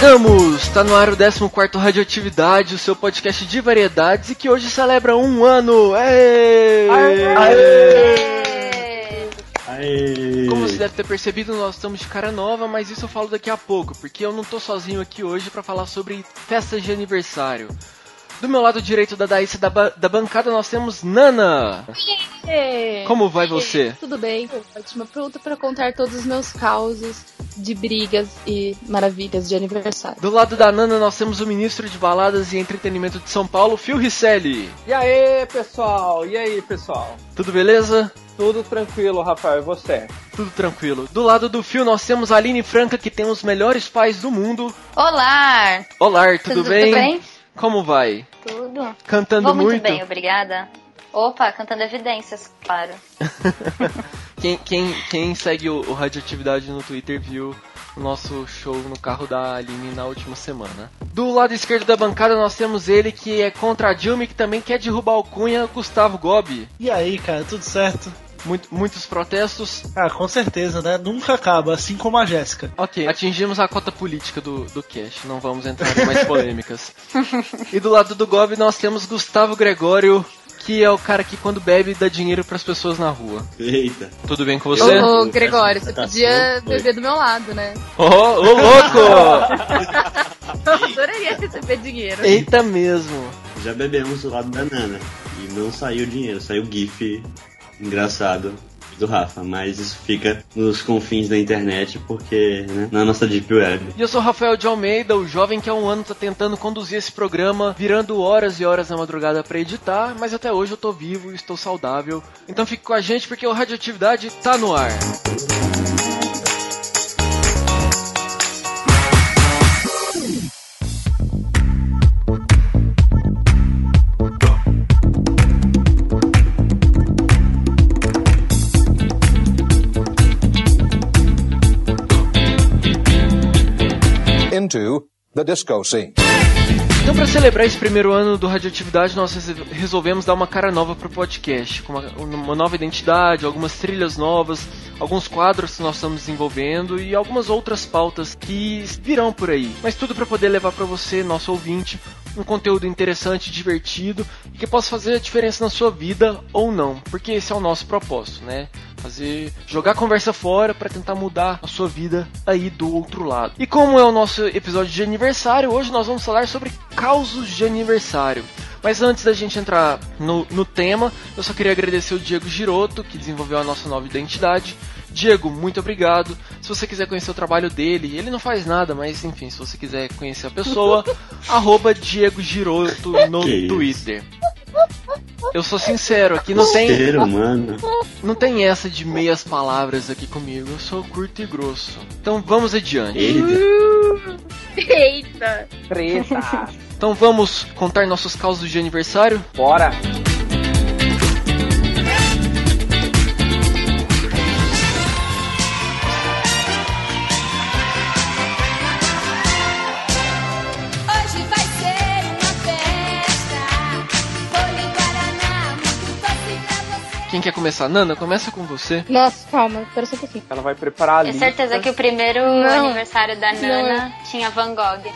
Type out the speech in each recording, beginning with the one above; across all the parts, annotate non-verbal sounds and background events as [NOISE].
Chegamos! Tá no ar o 14 Radioatividade, o seu podcast de variedades e que hoje celebra um ano! Aê! Aê! Como você deve ter percebido, nós estamos de cara nova, mas isso eu falo daqui a pouco, porque eu não tô sozinho aqui hoje para falar sobre festas de aniversário. Do meu lado direito da Daísa da, ba da bancada nós temos Nana! Como vai você? Tudo bem, ótima. Pronta para contar todos os meus causos de brigas e maravilhas de aniversário. Do lado da Nana nós temos o ministro de baladas e entretenimento de São Paulo, Phil Risselli. E aí, pessoal? E aí, pessoal? Tudo beleza? Tudo tranquilo, Rafael, e você? Tudo tranquilo. Do lado do Phil nós temos a Aline Franca, que tem os melhores pais do mundo. Olá! Olá, tudo, Tudo bem? bem? Como vai? Tudo. Cantando Vou muito, muito? bem, obrigada. Opa, cantando evidências, claro. [LAUGHS] Quem, quem, quem segue o, o Radioatividade no Twitter viu o nosso show no carro da Aline na última semana. Do lado esquerdo da bancada nós temos ele que é contra a Dilma e que também quer derrubar o Cunha, Gustavo Gobi. E aí, cara, tudo certo? Muito, muitos protestos. Ah, com certeza, né? Nunca acaba, assim como a Jéssica. Ok, atingimos a cota política do, do cast, não vamos entrar em mais polêmicas. [LAUGHS] e do lado do Gobi nós temos Gustavo Gregório, que é o cara que quando bebe dá dinheiro pras pessoas na rua. Eita! Tudo bem com você? Ô, ô, Gregório, você Tá podia beber do meu lado, né? Ô, ô, louco! [LAUGHS] Eu adoraria receber dinheiro. Eita mesmo. Já bebemos do lado da Nana. E não saiu dinheiro, saiu GIF engraçado do Rafa. Mas isso fica nos confins da internet porque, né, na nossa Deep Web. E eu sou Rafael de Almeida, o jovem que há um ano tá tentando conduzir esse programa, virando horas e horas na madrugada pra editar, mas até hoje eu tô vivo e estou saudável. Então fique com a gente porque o Radioatividade tá no ar. Into the disco scene. Então, para celebrar esse primeiro ano do Radioatividade, nós res- resolvemos dar uma cara nova pro podcast, com uma, uma nova identidade, algumas trilhas novas, alguns quadros que nós estamos desenvolvendo e algumas outras pautas que virão por aí. Mas tudo para poder levar para você, nosso ouvinte, um conteúdo interessante, divertido e que possa fazer a diferença na sua vida ou não, porque esse é o nosso propósito, né? Fazer jogar a conversa fora para tentar mudar a sua vida aí do outro lado. E como é o nosso episódio de aniversário, hoje nós vamos falar sobre causos de aniversário. Mas antes da gente entrar no, no tema, eu só queria agradecer o Diego Giroto, que desenvolveu a nossa nova identidade. Diego, muito obrigado. Se você quiser conhecer o trabalho dele, ele não faz nada, mas enfim, se você quiser conhecer a pessoa, [LAUGHS] arroba Diego Giroto no Que isso. Twitter. Eu sou sincero, aqui não tem, humano. não tem essa de meias palavras aqui comigo, eu sou curto e grosso. Então vamos adiante. Eita! [LAUGHS] Eita! Treta! Então vamos contar nossos causos de aniversário? Bora! Quem quer começar? Nana, começa com você. Nossa, calma, espera só um pouquinho. Ela vai preparar a Tenho lista. certeza que o primeiro Não. aniversário da Não, Nana tinha Van Gogh. [LAUGHS]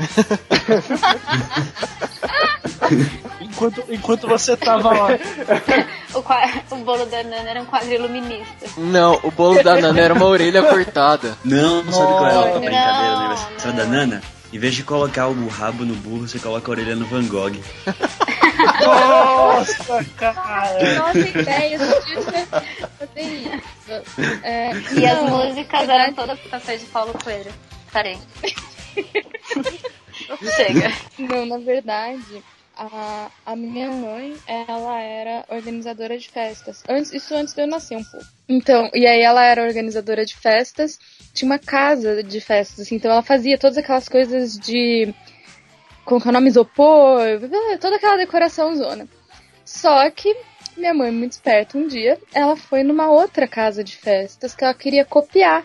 Enquanto, enquanto você tava lá. [LAUGHS] O, o bolo da Nana era um quadro iluminista. Não, o bolo da Nana era uma orelha cortada. Não, não sabe qual é a Não. brincadeira do aniversário Não. da Nana? Em vez de colocar o rabo no burro, você coloca a orelha no Van Gogh. Nossa, cara! Nossa ideia, eu fazer isso. É, E as músicas na eram todas canções de Paulo Coelho. Parei. [LAUGHS] Chega. Não, na verdade, a, a minha mãe, ela era organizadora de festas. Antes, isso antes de eu nascer um pouco. Então, e aí ela era organizadora de festas, tinha uma casa de festas, assim, então ela fazia todas aquelas coisas de colocar nome isopor, toda aquela decoração zona. Só que minha mãe, muito esperta, um dia, ela foi numa outra casa de festas que ela queria copiar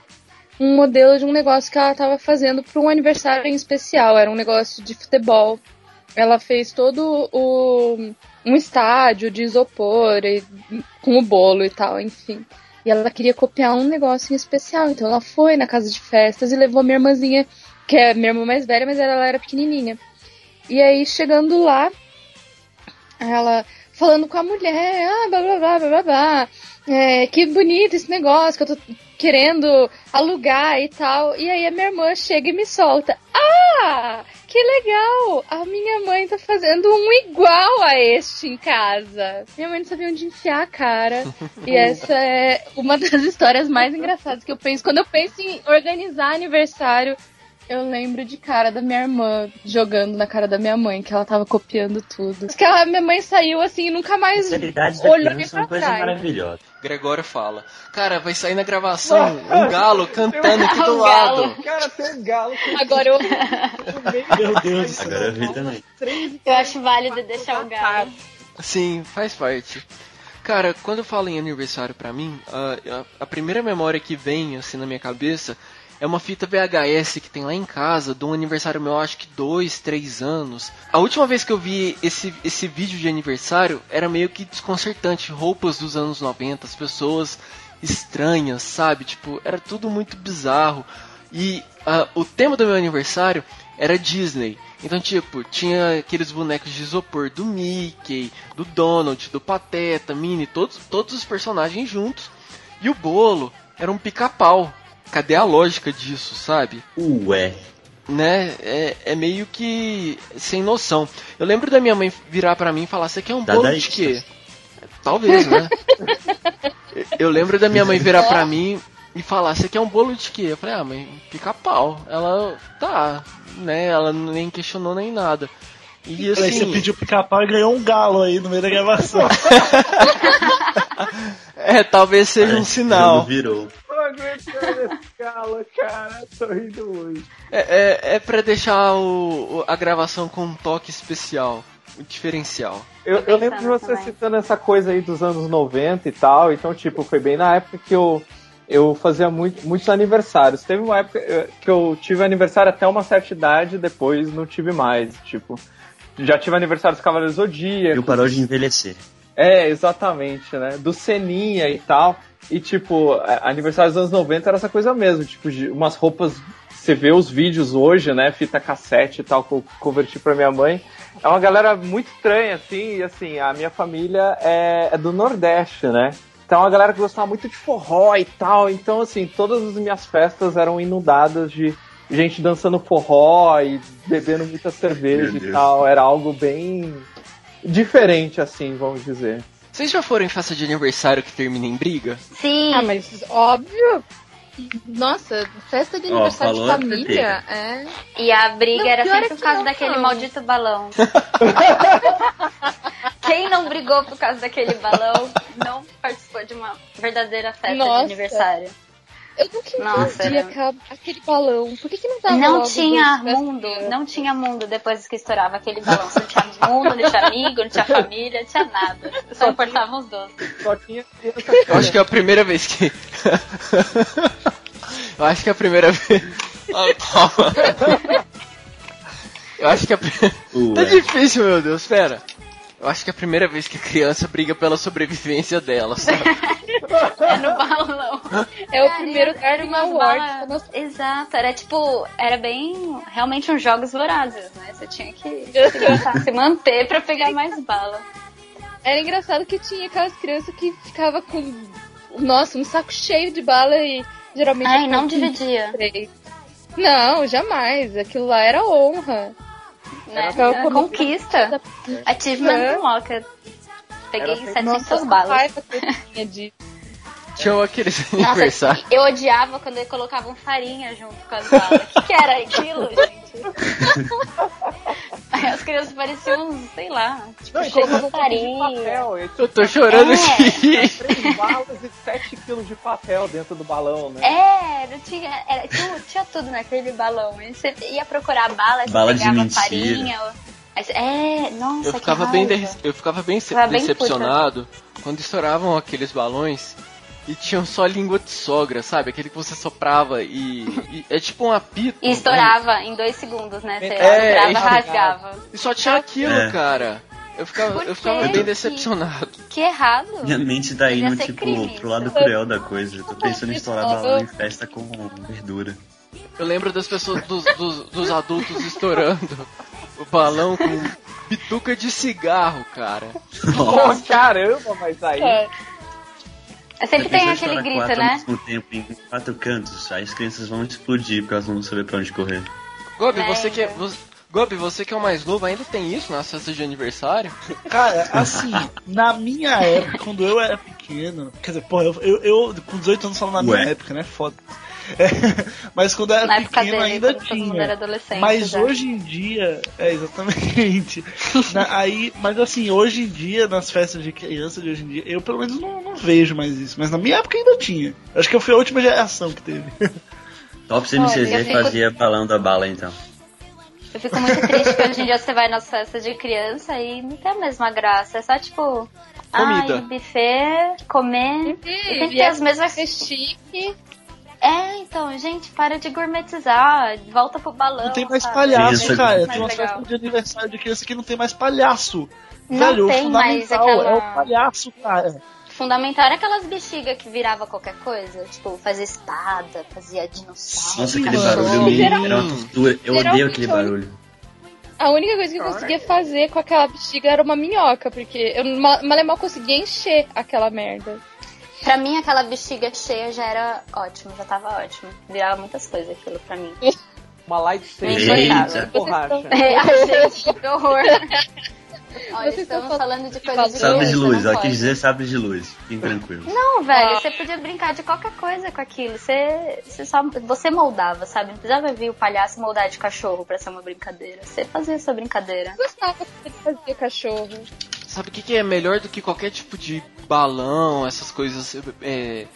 um modelo de um negócio que ela estava fazendo para um aniversário em especial. Era um negócio de futebol. Ela fez todo o um estádio de isopor e, com o bolo e tal, enfim. E ela queria copiar um negócio em especial. Então ela foi na casa de festas e levou minha irmãzinha, que é minha irmã mais velha, mas ela era pequenininha. E aí, chegando lá, ela falando com a mulher, ah, blá blá blá blá blá blá. É, que bonito esse negócio que eu tô querendo alugar e tal. E aí a minha irmã chega e me solta. Ah, que legal! A minha mãe tá fazendo um igual a este em casa. Minha mãe não sabia onde enfiar a cara. E [LAUGHS] essa é uma das histórias mais engraçadas que eu penso. Quando eu penso em organizar aniversário, eu lembro de cara da minha irmã jogando na cara da minha mãe, que ela tava copiando tudo. Que a minha mãe saiu assim e nunca mais olhou nem é uma pra coisa trás. maravilhosa. Gregório fala: Cara, vai sair na gravação um [LAUGHS] galo cantando aqui do Um galo. lado. Cara, tem um galo Agora eu. [LAUGHS] Meu Deus do céu. Agora eu vi também. Eu acho válido deixar o galo. Sim, faz parte. Cara, quando eu falo em aniversário pra mim, a, a- a primeira memória que vem assim na minha cabeça é uma fita VHS que tem lá em casa, de um aniversário meu, acho que dois, três anos. A última vez que eu vi esse, esse vídeo de aniversário era meio que desconcertante. Roupas dos anos 90, as pessoas estranhas, sabe? Tipo, era tudo muito bizarro. E ah, o tema do meu aniversário era Disney. Então, tipo, tinha aqueles bonecos de isopor do Mickey, do Donald, do Pateta, Minnie, todos, todos os personagens juntos. E o bolo era um pica-pau. Cadê a lógica disso, sabe? Ué. Né? É, é meio que sem noção. Eu lembro da minha mãe virar pra mim e falar: Você quer um bolo de quê? Talvez, né? [LAUGHS] Eu lembro da minha mãe virar pra [LAUGHS] mim e falar: Você quer um bolo de quê? Eu falei: Ah, mãe, pica-pau. Ela, tá, né? Ela nem questionou nem nada. E Aí você assim, pediu pica-pau e ganhou um galo aí no meio da gravação. [LAUGHS] é, talvez seja um sinal. virou. Tô aguentando esse galo, cara. Tô rindo muito. É, é, é pra deixar o, o- a gravação com um toque especial, um diferencial. Eu, eu lembro de você também. citando essa coisa aí dos anos 90 e tal, então, tipo, foi bem na época que eu, eu fazia muito, muitos aniversários. Teve uma época eh, que eu tive aniversário até uma certa idade, depois não tive mais, tipo. Já tive aniversário dos Cavaleiros do Zodíaco. Viu, parou de envelhecer. É, exatamente, né? Do Seninha e tal. E, tipo, a- aniversário dos anos 90 era essa coisa mesmo, tipo, de umas roupas. Você vê os vídeos hoje, né? Fita cassete e tal, que eu converti pra minha mãe. É uma galera muito estranha, assim, e assim, a minha família é, é do Nordeste, né? Então, é uma galera que gostava muito de forró e tal. Então, assim, todas as minhas festas eram inundadas de gente dançando forró e bebendo muita cerveja e tal. Era algo bem diferente, assim, vamos dizer. Vocês já foram em festa de aniversário que termina em briga? Sim. Ah, mas óbvio. Nossa, festa de Ó, aniversário de a família. É. E a briga Não, era é sempre por causa daquele não. maldito balão. [LAUGHS] Quem não brigou por causa daquele balão não participou de uma verdadeira festa Nossa. de aniversário. Eu nunca Nossa, entendi era- aquele balão. Por que, que não tava Não tinha mundo, não tinha mundo depois que estourava aquele balão. Não tinha mundo, não tinha amigo, não tinha família, não tinha nada. Só importavam os doces. Só tinha Eu acho que é a primeira vez que. Eu acho que é a primeira vez. Calma. Eu acho que é a primeira. Tá difícil, meu Deus, pera. Eu acho que é a primeira vez que a criança briga pela sobrevivência dela, sabe? [LAUGHS] É no balão. É o primeiro era- era Garden umas Award. balas- da nossa- Exato, era tipo, era bem realmente uns jogos vorazes, né? Você tinha que [LAUGHS] se manter pra pegar mais bala. Era engraçado que tinha aquelas crianças que ficava com, nossa, um saco cheio de bala e geralmente... Ai, não dividia. três. Não, jamais. Aquilo lá era honra. Né? comer. Conquista. Achievement É. Unlocked. Peguei Era 700 Nossa, balas. tinha aqueles Nossa, aniversários. eu odiava quando eles colocavam farinha junto com as balas. O que, que era aquilo, [LAUGHS] gente? [LAUGHS] As crianças pareciam, sei lá, tipo, Não, cheio de colocavam um pouco de farinha. papel. e Eu tô chorando É. de rir. Três balas e 7 quilos de papel dentro do balão, né? É, não tinha, era, tinha, tinha tudo naquele balão. E você ia procurar bala, você Bala pegava farinha. é, nossa, Eu que ficava bem, de- eu ficava bem, Ficava bem decepcionado quando estouravam aqueles balões e tinham só língua de sogra, sabe? Aquele que você soprava e, e- é tipo um apito. E estourava em dois segundos, né? Você É, soprava, é. rasgava. E só tinha aquilo, É. cara. Eu ficava, eu ficava bem decepcionado. Que errado. Minha mente tá indo, tipo, crime pro lado cruel da coisa. Eu tô pensando em estourar balão em festa com verdura. Eu lembro das pessoas, dos, dos, dos adultos estourando o balão com bituca de cigarro, cara. Pô, caramba, mas aí. É. É sempre tem aquele grito, quatro ao né? mesmo tempo em quatro cantos, aí as crianças vão explodir porque elas não vão saber pra onde correr. Gobi, É, você que é. você- Gobi, você que é o mais novo, ainda tem isso nas festas de aniversário? Cara, assim, [LAUGHS] na minha época, quando eu era pequeno, quer dizer, porra, eu, eu, eu com 18 anos falo na minha Ué. época, né? Foda. É, [LAUGHS] mas quando eu era Na pequeno dele, ainda quando todo mundo era tinha. adolescente. Mas já. hoje em dia, é exatamente. [LAUGHS] Na- aí, mas assim, hoje em dia, nas festas de criança de hoje em dia, eu pelo menos não, não vejo mais isso. Mas na minha época ainda tinha. Acho que eu fui a última geração que teve. [LAUGHS] Top CMCZ Olha, fico- fazia balão da bala então. Eu fico muito triste que hoje em dia você vai nas festas de criança e não tem a mesma graça. É só tipo. Comida. Ai, buffet, comer. E tem que ter as mesmas. Ser chique. É, então, gente, para de gourmetizar. Volta pro balão. Não tem mais sabe? palhaço, Isso, cara. mais Tem umas legal. festas de aniversário de criança que não tem mais palhaço. Não Velho, tem o mais fundamental aquela- é o palhaço, cara. Fundamental era aquelas bexigas que virava qualquer coisa. Tipo, fazia espada, fazia dinossauro. Nossa, aquele barulho me Geral- era uma tortura. Eu odeio aquele eu- barulho. A única coisa que eu conseguia fazer com aquela bexiga era uma minhoca, porque eu mal mal, mal conseguia encher aquela merda. Pra mim, aquela bexiga cheia já era ótimo, já tava ótimo. Virava muitas coisas aquilo pra mim. Uma lightsaber [LAUGHS] de borracha. É, a gente, que horror. Olha, Vocês estamos estão falando de coisas de Sabre de luz, ela quis dizer sabre de luz. Fiquem tranquilos. Não, velho, você podia brincar de qualquer coisa com aquilo. Você, você, só, você moldava, sabe? Não precisava vir o palhaço moldar de cachorro pra ser uma brincadeira. Você fazia essa brincadeira. Eu gostava ele fazia cachorro. Sabe o que, que é melhor do que qualquer tipo de balão, essas coisas é,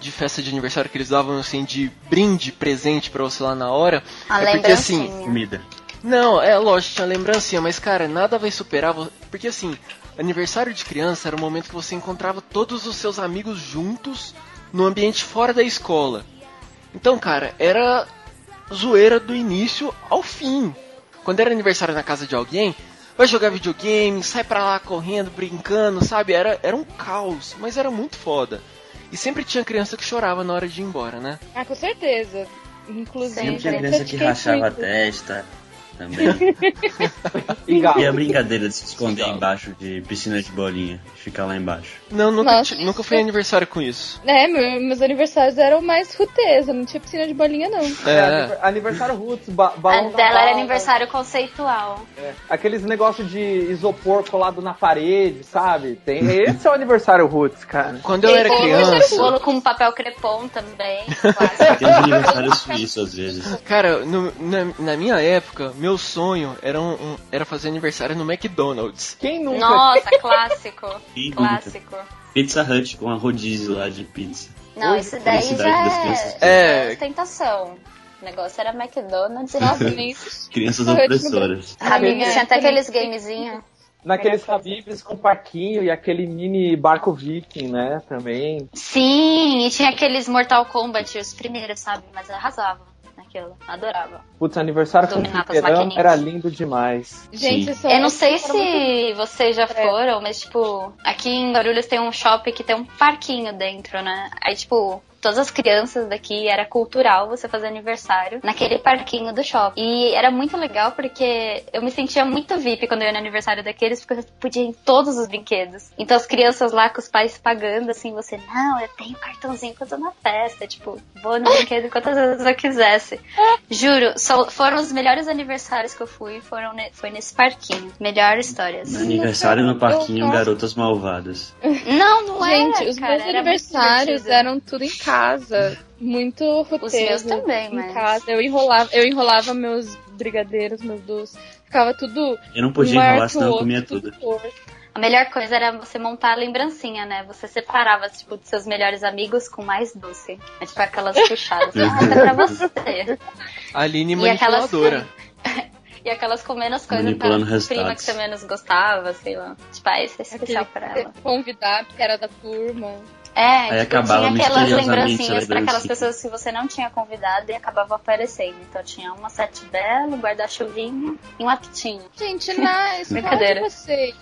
de festa de aniversário que eles davam assim de brinde, presente pra você lá na hora? A é porque assim. Comida. Não, é lógico, tinha lembrancinha, mas cara, nada vai superar. Porque assim, aniversário de criança era o momento que você encontrava todos os seus amigos juntos no ambiente fora da escola. Então, cara, era zoeira do início ao fim. Quando era aniversário na casa de alguém, vai jogar videogame, sai pra lá correndo, brincando, sabe? Era, era um caos, mas era muito foda. E sempre tinha criança que chorava na hora de ir embora, né? Ah, com certeza. Inclusive, Sempre tinha criança que rachava a testa também. [LAUGHS] E. E a brincadeira de se esconder embaixo de piscina de bolinha. Ficar lá embaixo. Não, nunca, Nossa. nunca fui em aniversário com isso. É, meu- meus aniversários eram mais ruteza, não tinha piscina de bolinha, não. É, É. aniver- aniversário roots, ba A balão da dela era aniversário conceitual. é. Aqueles negócios de isopor colado na parede, sabe? Tem, esse é o aniversário roots, cara. Quando eu era Bolo- criança. Bolo com papel crepom também. [LAUGHS] clássico. Tem uns aniversários suíços às vezes. Cara, no- na, na minha época, meu sonho era, um- um- era fazer aniversário no McDonald's. Quem nunca? Nossa, clássico. Quem nunca? Pizza Hut com a rodízio lá de pizza. Não, isso daí felicidade já das é, crianças. É. é ostentação. O negócio era McDonald's e [LAUGHS] nem Crianças opressoras. É. tinha até aqueles gamezinhos. Naqueles Habibs com parquinho e aquele mini barco viking, né? Também. Sim, e tinha aqueles Mortal Kombat, os primeiros, sabe? Mas arrasava naquilo. Adorava. Putz, aniversário com Dominava as fliperama era lindo demais. Gente, Sim. Eu não sei era muito- se vocês já foram, mas tipo, aqui em Guarulhos tem um shopping que tem um parquinho dentro, né? Aí, tipo, todas as crianças daqui era cultural você fazer aniversário naquele parquinho do shopping. E era muito legal porque eu me sentia muito VIP quando eu ia no aniversário daqueles, porque eu podia ir em todos os brinquedos. Então as crianças lá com os pais pagando, assim, você, não, eu tenho cartãozinho que eu tô na festa. Tipo, vou no brinquedo quantas vezes eu quisesse. Juro, só foram os melhores aniversários que eu fui, foram ne- foi nesse parquinho. Melhores histórias. No aniversário no parquinho, garotas malvadas. Não, não Gente, era, os cara, meus aniversários eram tudo em casa. Muito Os meus roteiro. também, em mas... casa. Eu enrolava, eu enrolava meus brigadeiros, meus doces. Ficava tudo. Eu não podia enrolar, senão eu comia tudo. torto. A melhor coisa era você montar a lembrancinha, né? Você separava, tipo, dos seus melhores amigos com mais doce. É tipo aquelas [LAUGHS] puxadas. Ah, pra você. A Aline E aquelas, manipuladora. [LAUGHS] e aquelas com menos coisa pra prima que você menos gostava, sei lá. Tipo, ah, esse é especial pra Aquele ela. convidar, porque era da turma. É, Aí tipo, acabava tinha aquelas lembrancinhas pra celebrando aquelas pessoas que você não tinha convidado e acabava aparecendo. Então tinha uma sete belo, um guarda-chuvinha e um apitinho. Gente, na [LAUGHS] escola de Brincadeira. vocês.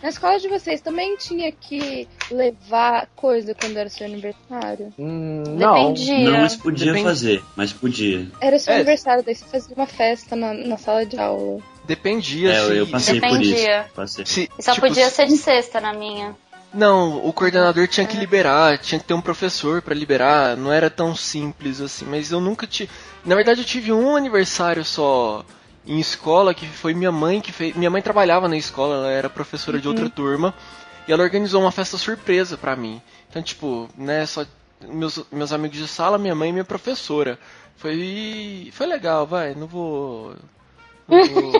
Na escola de vocês também tinha que levar coisa quando era seu aniversário? Hum, não. Dependia. Não, mas podia fazer, mas podia. Era seu É. aniversário, daí você fazia uma festa na, na sala de aula. Dependia É, eu, eu se, passei por isso. Dependia. Passei. se- E só tipo, podia se- ser de sexta na minha. Não, o coordenador tinha que liberar, tinha que ter um professor pra liberar, não era tão simples assim, mas eu nunca tive. Na verdade, eu tive um aniversário só em escola que foi minha mãe que fez. Minha mãe trabalhava na escola, ela era professora de outra turma, e ela organizou uma festa surpresa pra mim. Então, tipo, né, só meus, meus amigos de sala, minha mãe e minha professora. Foi foi legal, vai, não vou não vou,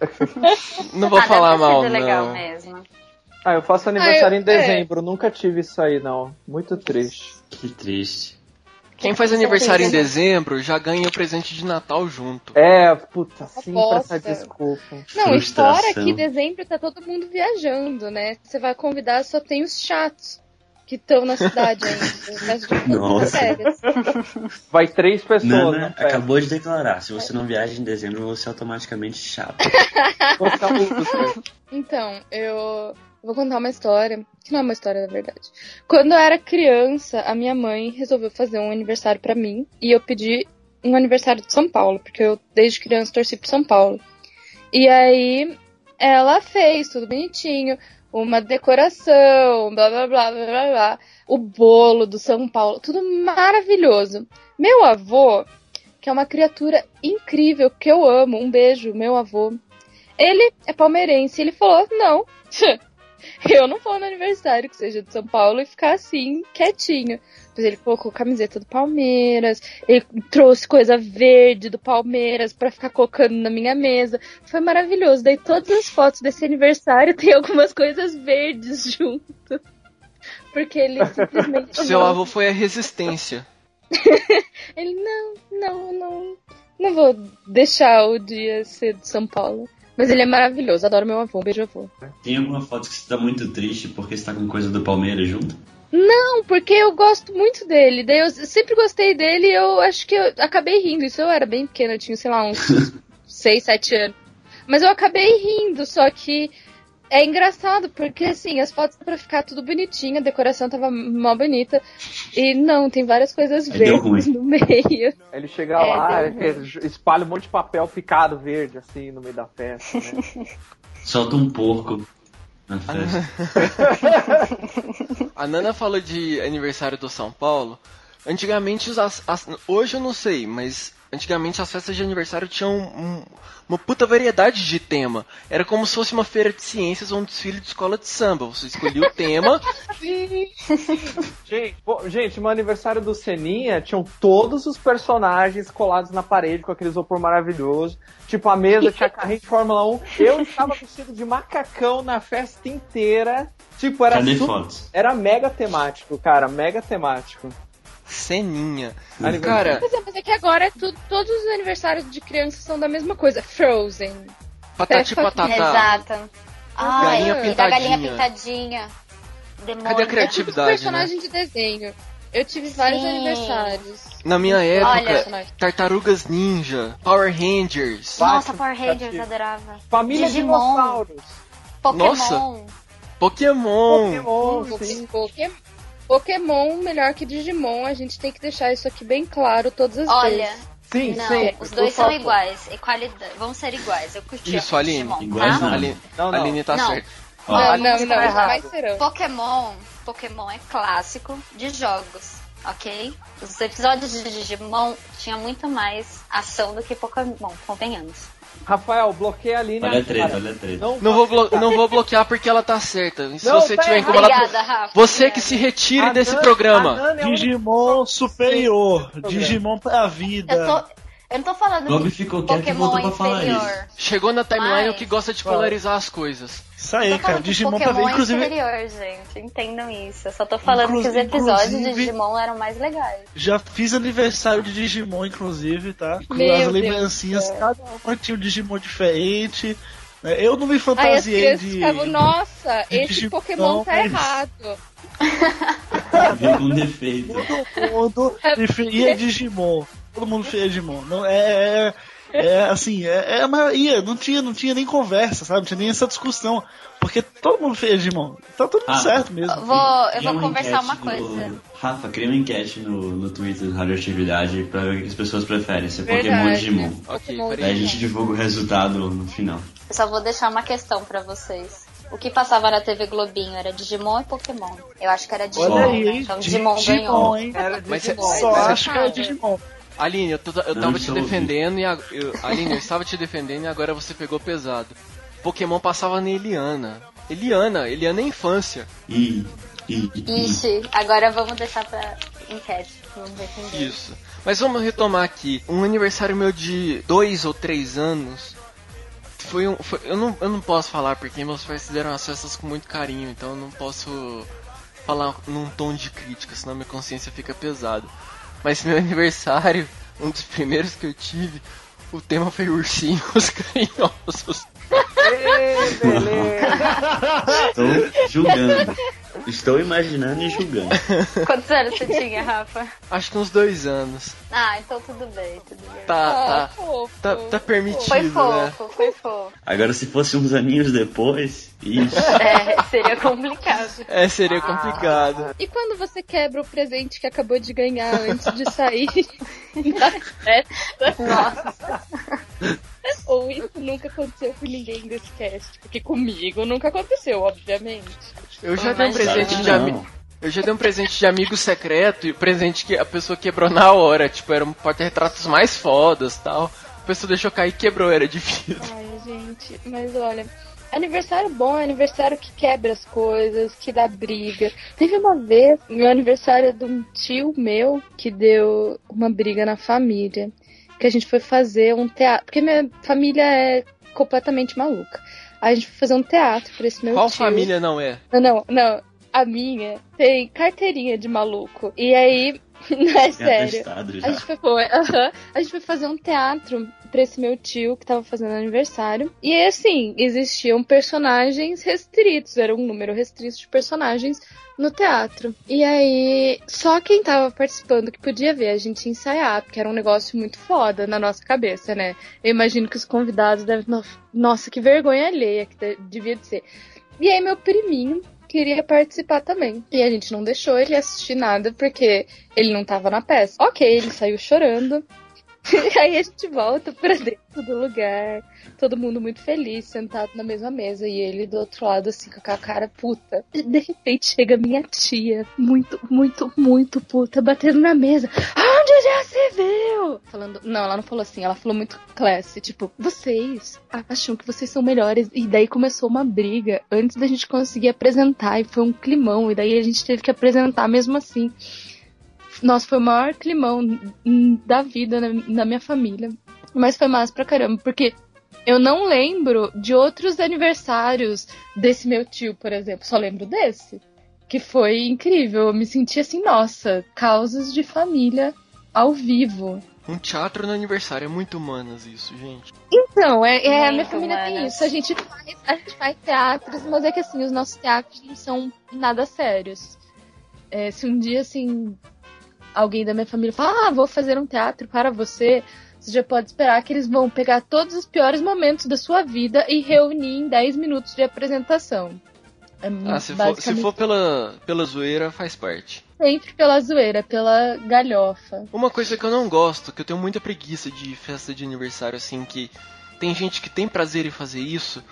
[LAUGHS] não vou falar mal, não. mesmo. Ah, eu faço aniversário Ah, eu- em dezembro, nunca tive isso aí, não. Muito triste. Que triste. Quem faz é aniversário em dezembro já ganha o presente de Natal junto. É, puta, sempre essa desculpa. Não, e fora Frustração. que dezembro tá todo mundo viajando, né? Você vai convidar, só tem os chatos que estão na cidade ainda. [LAUGHS] Nossa. férias. Vai três pessoas, Nana né? Acabou de declarar: se você não viaja em dezembro, você é automaticamente chato. [LAUGHS] Então, eu vou contar uma história, que não é uma história, na verdade. Quando eu era criança, a minha mãe resolveu fazer um aniversário pra mim e eu pedi um aniversário de São Paulo, porque eu desde criança torci pro São Paulo. E aí ela fez tudo bonitinho, uma decoração, blá blá blá blá blá, blá o bolo do São Paulo, tudo maravilhoso. Meu avô, que é uma criatura incrível, que eu amo, um beijo, meu avô. Ele é palmeirense, ele falou: "Não, [LAUGHS] [LAUGHS] eu não vou no aniversário que seja de São Paulo e ficar assim, quietinho. Mas ele colocou camiseta do Palmeiras, ele trouxe coisa verde do Palmeiras pra ficar colocando na minha mesa. Foi maravilhoso. Daí todas as fotos desse aniversário [LAUGHS] tem algumas coisas verdes [LAUGHS] junto. Porque ele simplesmente. Seu avô foi a resistência. Ele, não, não, não. Não vou deixar o dia ser de São Paulo. Mas ele é maravilhoso, adoro meu avô, um beijo avô. Tem alguma foto que você tá muito triste porque você tá com coisa do Palmeiras junto? Não, porque eu gosto muito dele. Daí eu sempre gostei dele e eu acho que eu acabei rindo. Isso eu era bem pequena, eu tinha, sei lá, uns [LAUGHS] 6, 7 anos. Mas eu acabei rindo, só que é engraçado, porque assim, as fotos pra ficar tudo bonitinho, a decoração tava mó bonita. E não, tem várias coisas Aí verdes no meio. Ele chega É, lá, espalha um monte de papel picado verde, assim, no meio da festa, né? [LAUGHS] Solta um porco na festa. [LAUGHS] A Nana falou de aniversário do São Paulo. Antigamente, os as- as- hoje eu não sei, mas antigamente as festas de aniversário tinham um- uma puta variedade de tema. Era como se fosse uma feira de ciências ou um desfile de escola de samba. Você escolhia o [LAUGHS] tema. [LAUGHS] Gente, pô, gente, no aniversário do Seninha tinham todos os personagens colados na parede com aquele isopor maravilhoso. Tipo, a mesa tinha [LAUGHS] carrinho de Fórmula 1. Eu estava vestido de macacão na festa inteira. Tipo, era super-? Era mega temático, cara, mega temático. Ceninha. Cara, Mas é, mas é que agora é tudo, todos os aniversários de criança são da mesma coisa. Frozen. patati Festa- patata. Exato. Ai, Galinha e da galinha pintadinha. pintadinha. Demônio. Cadê a É tudo criatividade, né? personagem de desenho. Eu tive vários Sim. aniversários. Na minha época, Olha. Tartarugas Ninja, Power Rangers. Nossa, Power Rangers, adorava. Família Digimon. Dinossauros. Pokémon. Nossa. Pokémon. Pokémon, sim. Poké- Pokémon melhor que Digimon, a gente tem que deixar isso aqui bem claro todas as Olha, vezes. Sim, não, sim. os dois são favor. iguais. Equalidade. Vão ser iguais. Eu curti Isso, a Aline. Digimon, Iguais tá? não. Aline, Não, não. Aline tá Não. certa. Não, não, você não, tá jamais serão. Pokémon, Pokémon é clássico de jogos, ok? Os episódios de Digimon tinha muito mais ação do que Pokémon, convenhamos. Rafael, bloqueia a linha. olha a treta, olha a treta. Não, Não vou, blo- não vou bloquear porque ela tá certa. Se Não, você tá tiver incomodado. Obrigada, Rafa. Você que se retire A desse programa. é Digimon superior. Digimon pra vida. Eu, tô, eu não tô falando Bob que ficou quieto que Pokémon é inferior. Chegou na timeline Mas- o que gosta de polarizar as coisas. Isso aí, cara. Digimon Pokémon é Inclusive, inferior, gente. Entendam isso. Eu só tô falando que os Inclusive- episódios de Digimon eram mais legais. já fiz aniversário de Digimon, inclusive, tá? Com Meu as Deus lembrancinhas, céu. cada uma tinha um Digimon diferente. né? Eu não me Aí as fantasiei crianças de. ficavam, nossa, de esse Digimon, Pokémon tá mas- errado. Vem com defeito. Todo mundo [LAUGHS] preferia Digimon. Todo mundo preferia Digimon. Não, é, é, é assim, é, é a maioria. Não tinha, não tinha nem conversa, sabe? Não tinha nem essa discussão. Porque todo mundo preferia Digimon. Tá tudo Ah. certo mesmo. Eu vou, eu vou conversar uma coisa. no- Rafa, cria uma enquete no, no Twitter do Radioatividade pra ver o que as pessoas preferem, se é Pokémon ou. Digimon. Ok, Pokémon. Daí a gente divulga o resultado no final. Eu só vou deixar uma questão pra vocês. O que passava na TV Globinho era Digimon e Pokémon. Eu acho que era Digimon. Olha Digimon, aí, né? Então Digimon Digimon, ganhou. hein? Era Mas Digimon. Só Mas é acho que é Digimon. Aline, eu, eu tava te ouvindo. defendendo e a- eu, Aline, eu estava te defendendo e agora você pegou pesado. Pokémon passava na Eliana. Eliana, Eliana é infância. E. E. e Ixi, agora vamos deixar pra enquete. Vamos ver quem ganha. Isso. Mas vamos retomar aqui. Um aniversário meu de dois ou três anos. Foi um. foi- eu, não, eu não posso falar porque meus pais fizeram as festas com muito carinho, então eu não posso falar num tom de crítica, senão minha consciência fica pesada. Mas meu aniversário, um dos primeiros que eu tive, o tema foi ursinhos [LAUGHS] carinhosos. Estou julgando. Estou imaginando e julgando. [LAUGHS] Quantos anos você tinha, Rafa? Acho que uns dois anos. Ah, então tudo bem, tudo bem. Tá, Ah, tá. fofo. Tá, tá permitido, Foi né? fofo, foi fofo. Agora, se fosse uns aninhos depois. Ixi. [LAUGHS] É, seria complicado. É, seria complicado. E quando você quebra o presente que acabou de ganhar antes de sair da [LAUGHS] festa? Nossa. [LAUGHS] Ou isso nunca aconteceu com ninguém desse cast? Porque comigo nunca aconteceu, obviamente. Eu já dei um presente de amigo. Eu já dei um presente de amigo secreto e o presente que a pessoa quebrou na hora. Tipo, era um porta-retratos mais fodas tal. A pessoa deixou cair e quebrou, era de vidro. Ai, gente, mas olha, aniversário bom é aniversário que quebra as coisas, que dá briga. Teve uma vez, meu aniversário de um tio meu que deu uma briga na família. Que a gente foi fazer um teatro. Porque minha família é completamente maluca. Aí a gente foi fazer um teatro pra esse meu Qual tio. família não é? Não, não, não. A minha tem carteirinha de maluco. E aí, [LAUGHS] não é É sério. A gente foi, foi, aham. a gente foi fazer um teatro pra esse meu tio que tava fazendo aniversário. E aí, assim, existiam personagens restritos, era um número restrito de personagens no teatro. E aí, só quem tava participando que podia ver a gente ensaiar, porque era um negócio muito foda na nossa cabeça, né? Eu imagino que os convidados devem. no- Nossa, que vergonha alheia que de- devia de ser. E aí, meu priminho queria participar também. E a gente não deixou ele assistir nada porque ele não tava na peça. Ok, ele saiu chorando. [LAUGHS] aí a gente volta pra dentro do lugar. Todo mundo muito feliz, sentado na mesma mesa. E ele do outro lado, assim, com a cara puta. E de repente chega minha tia, muito, muito, muito puta, batendo na mesa. Onde já se viu? Falando. Não, ela não falou assim, ela falou muito classe. Tipo, vocês acham que vocês são melhores. E daí começou uma briga antes da gente conseguir apresentar. E foi um climão. E daí a gente teve que apresentar mesmo assim. Nossa, foi o maior climão da vida na, na minha família. Mas foi massa pra caramba, porque eu não lembro de outros aniversários desse meu tio, por exemplo. Só lembro desse. Que foi incrível. Eu me senti assim, nossa, causas de família ao vivo. Um teatro no aniversário, é muito humanas isso, gente. Então, é, é, a minha família tem humanas. isso. A gente, faz, a gente faz teatros, mas é que assim, os nossos teatros não são nada sérios. É, se um dia, assim, alguém da minha família fala, ah, vou fazer um teatro para você, você já pode esperar que eles vão pegar todos os piores momentos da sua vida e reunir em 10 minutos de apresentação. É Ah, se for, se for pela, pela zoeira, faz parte. sempre pela zoeira, pela galhofa. Uma coisa que eu não gosto, que eu tenho muita preguiça de festa de aniversário, assim, que tem gente que tem prazer em fazer isso,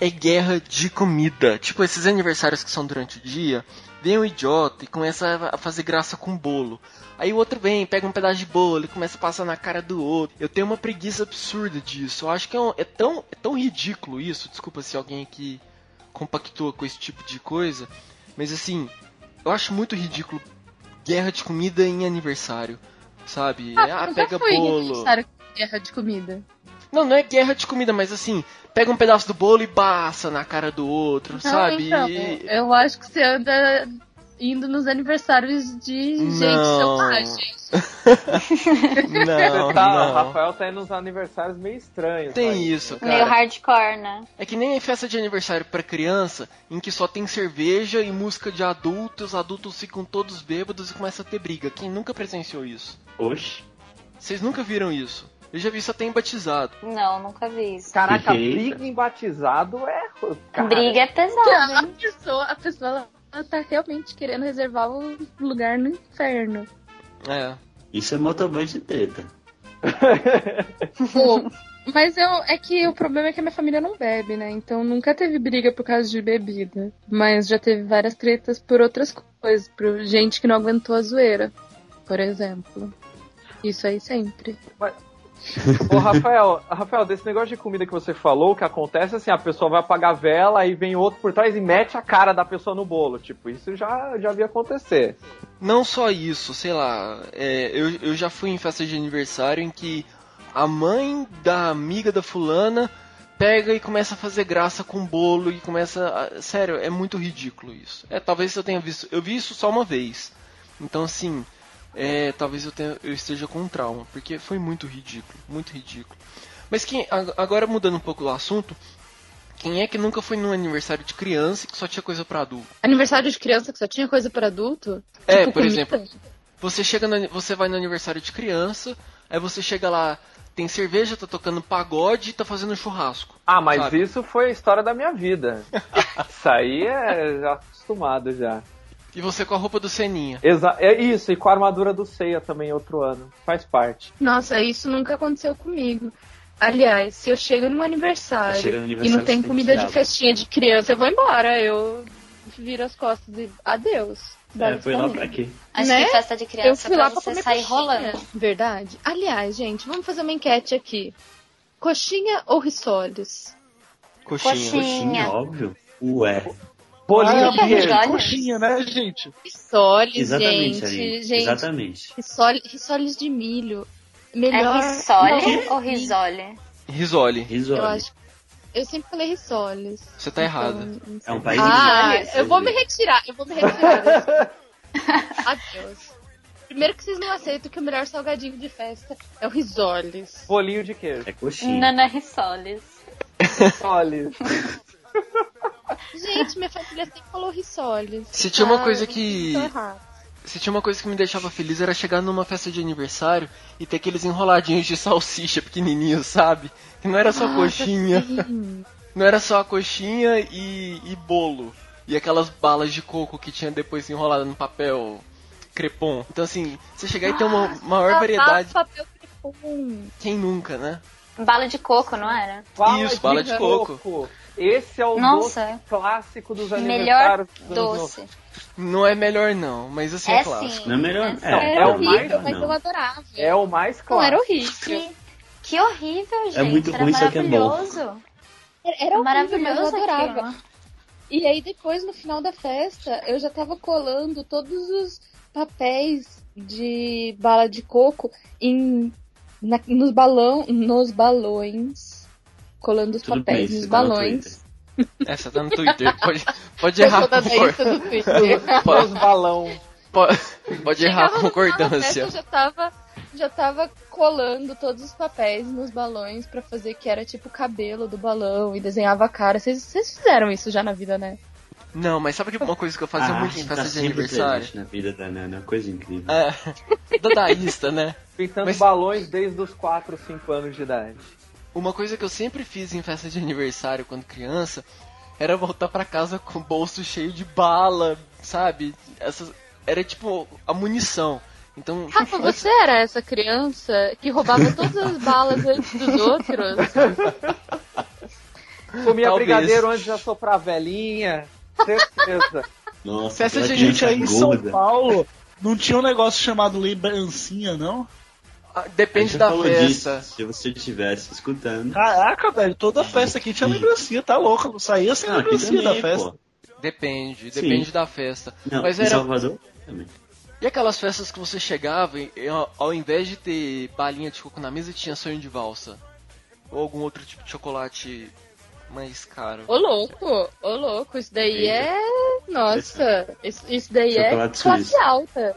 é guerra de comida. Tipo, esses aniversários que são durante o dia, vem um idiota e começa a fazer graça com bolo. Aí o outro vem, pega um pedaço de bolo e começa a passar na cara do outro. Eu tenho uma preguiça absurda disso. Eu acho que é, um- é tão, é tão ridículo isso. Desculpa se alguém aqui compactua com esse tipo de coisa. Mas assim, eu acho muito ridículo guerra de comida em aniversário. Sabe? Ah, nunca pega fui em bolo. guerra de comida. Não, não é guerra de comida, mas assim, pega um pedaço do bolo e passa na cara do outro, Não, sabe? então, eu acho que você anda indo nos aniversários de gente Não. selvagem. Não, tá, o não. Rafael tá indo nos aniversários meio estranhos. Tem mas- isso, Meio cara. hardcore, né? É que nem festa de aniversário pra criança, em que só tem cerveja e música de adultos, os adultos ficam todos bêbados e começa a ter briga. Quem nunca presenciou isso? Oxe. Vocês nunca viram isso? Eu já vi isso até em batizado. Não, nunca vi isso. Caraca, Eita. briga em batizado é. Cara, Briga é pesado, A hein? pessoa, a pessoa ela, tá realmente querendo reservar um lugar no inferno. É. Isso é motoboy de treta. [LAUGHS] Pô, mas eu, é que o problema é que a minha família não bebe, né? Então nunca teve briga por causa de bebida. Mas já teve várias tretas por outras coisas. Por gente que não aguentou a zoeira, por exemplo. Isso aí sempre. [LAUGHS] Ô, Rafael, Rafael, desse negócio de comida que você falou, o que acontece assim, a pessoa vai apagar a vela, aí vem outro por trás e mete a cara da pessoa no bolo. Tipo, isso já, já vi acontecer. Não só isso, sei lá. é, eu, eu já fui em festa de aniversário em que a mãe da amiga da fulana pega e começa a fazer graça com o bolo e começa. A, sério, é muito ridículo isso. É, talvez eu tenha visto. Eu vi isso só uma vez. Então assim. É, talvez eu, tenha, eu esteja com um trauma, porque foi muito ridículo, muito ridículo. Mas quem, ag- agora mudando um pouco o assunto, quem é que nunca foi num aniversário de criança e que só tinha coisa pra adulto? Aniversário de criança que só tinha coisa para adulto? É, Tipo, por comida? exemplo, você chega no, você vai no aniversário de criança, aí você chega lá, tem cerveja, tá tocando pagode e tá fazendo churrasco. Ah, mas Sabe? isso foi a história da minha vida. [LAUGHS] isso aí é já acostumado já. E você com a roupa do Seninha. Exa é isso, e com a armadura do Ceia também outro ano. Faz parte. Nossa, isso nunca aconteceu comigo. Aliás, se eu chego num aniversário, Chega no e aniversário, não tem comida de festinha de criança, eu vou embora. Eu viro as costas e adeus. É, foi lá pra quê? Acho Né? que festa de Eu criança fui é pra lá pra você sair coxinha. rolando. Verdade. Aliás, gente, vamos fazer uma enquete aqui. Coxinha ou rissoles? Coxinha. Coxinha. Coxinha, óbvio. Ué. Bolinho Ah, de. Olha. coxinha, né, gente? Rissoles, Exatamente, gente. Aline. Gente, Exatamente. Rissoles de milho. É Melhor. rissole Não, ou risole? Risole. Risole. Eu acho. Eu sempre falei rissoles. Você tá errada. Então, não É um país Ah, eu vou me retirar, eu vou me retirar. [LAUGHS] Adeus. Primeiro que vocês não aceitam que o melhor salgadinho de festa é o risoles. Bolinho de queijo. É coxinha. Nana Rissoles. Olha. [LAUGHS] Gente, minha família sempre falou risoles. Se tinha uma Ah, coisa que- errado. Se tinha uma coisa que me deixava feliz era chegar numa festa de aniversário e ter aqueles enroladinhos de salsicha pequenininhos, sabe? Que não era só Nossa, coxinha, sim. não era só a coxinha e, e bolo. E aquelas balas de coco que tinha depois enrolada no papel crepom. Então assim, você chegar e ter uma maior Ah, variedade, papel crepom. quem nunca, né? Bala de coco, não era? Isso, bala de coco. Esse é o Nossa. doce clássico dos Melhor aniversários. dos anos doce. Não é melhor não, mas assim é, É clássico. sim. Não é melhor? É, É, é o horrível, mais- mas eu adorava. É o mais Não, era clássico. horrível. Que, que horrível, gente. muito Era ruim, é bom. maravilhoso. Era, mas eu Maravilhoso adorava. aquilo. E aí depois, no final da festa, eu já tava colando todos os papéis de bala de coco em, na- nos, balão, nos balões. Colando os Tudo papéis bem, nos tá no balões. Essa tá no Twitter, pode, pode [LAUGHS] errar com [LAUGHS] pode, Os balão. pode, pode errar com concordância. eu já tava, já tava colando todos os papéis nos balões pra fazer que era tipo o cabelo do balão e desenhava a cara. Vocês vocês fizeram isso já na vida, né? Não, mas sabe que uma coisa que eu fazia a muito em festa tá de aniversário? na vida da Nana, coisa incrível. É, [LAUGHS] dadaísta, né? Pintando Mas- balões desde os 4, 5 anos de idade. Uma coisa que eu sempre fiz em festa de aniversário quando criança era voltar pra casa com o bolso cheio de bala, sabe? Essas, era tipo a munição. Então, Rafa, você era essa criança que roubava todas as balas antes dos outros? [LAUGHS] Comia Talvez. brigadeiro antes de assoprar a velhinha. Certeza. Nossa, Festa de Gente, aí em São gorda. Paulo não tinha um negócio chamado lembrancinha, não? Ah, depende da festa. disso, se você estivesse escutando. Caraca, velho, toda festa aqui tinha lembrancinha, tá louco? Não saía sem Não, lembrancinha da também, festa. pô. Depende, Sim. depende da festa. Não, Mas era. Salvador também. E aquelas festas que você chegava e ao- ao invés de ter balinha de coco na mesa, tinha sonho de valsa? Ou algum outro tipo de chocolate mais caro? Ô louco, ô louco, isso daí é Nossa, isso, isso daí é classe suíço. alta.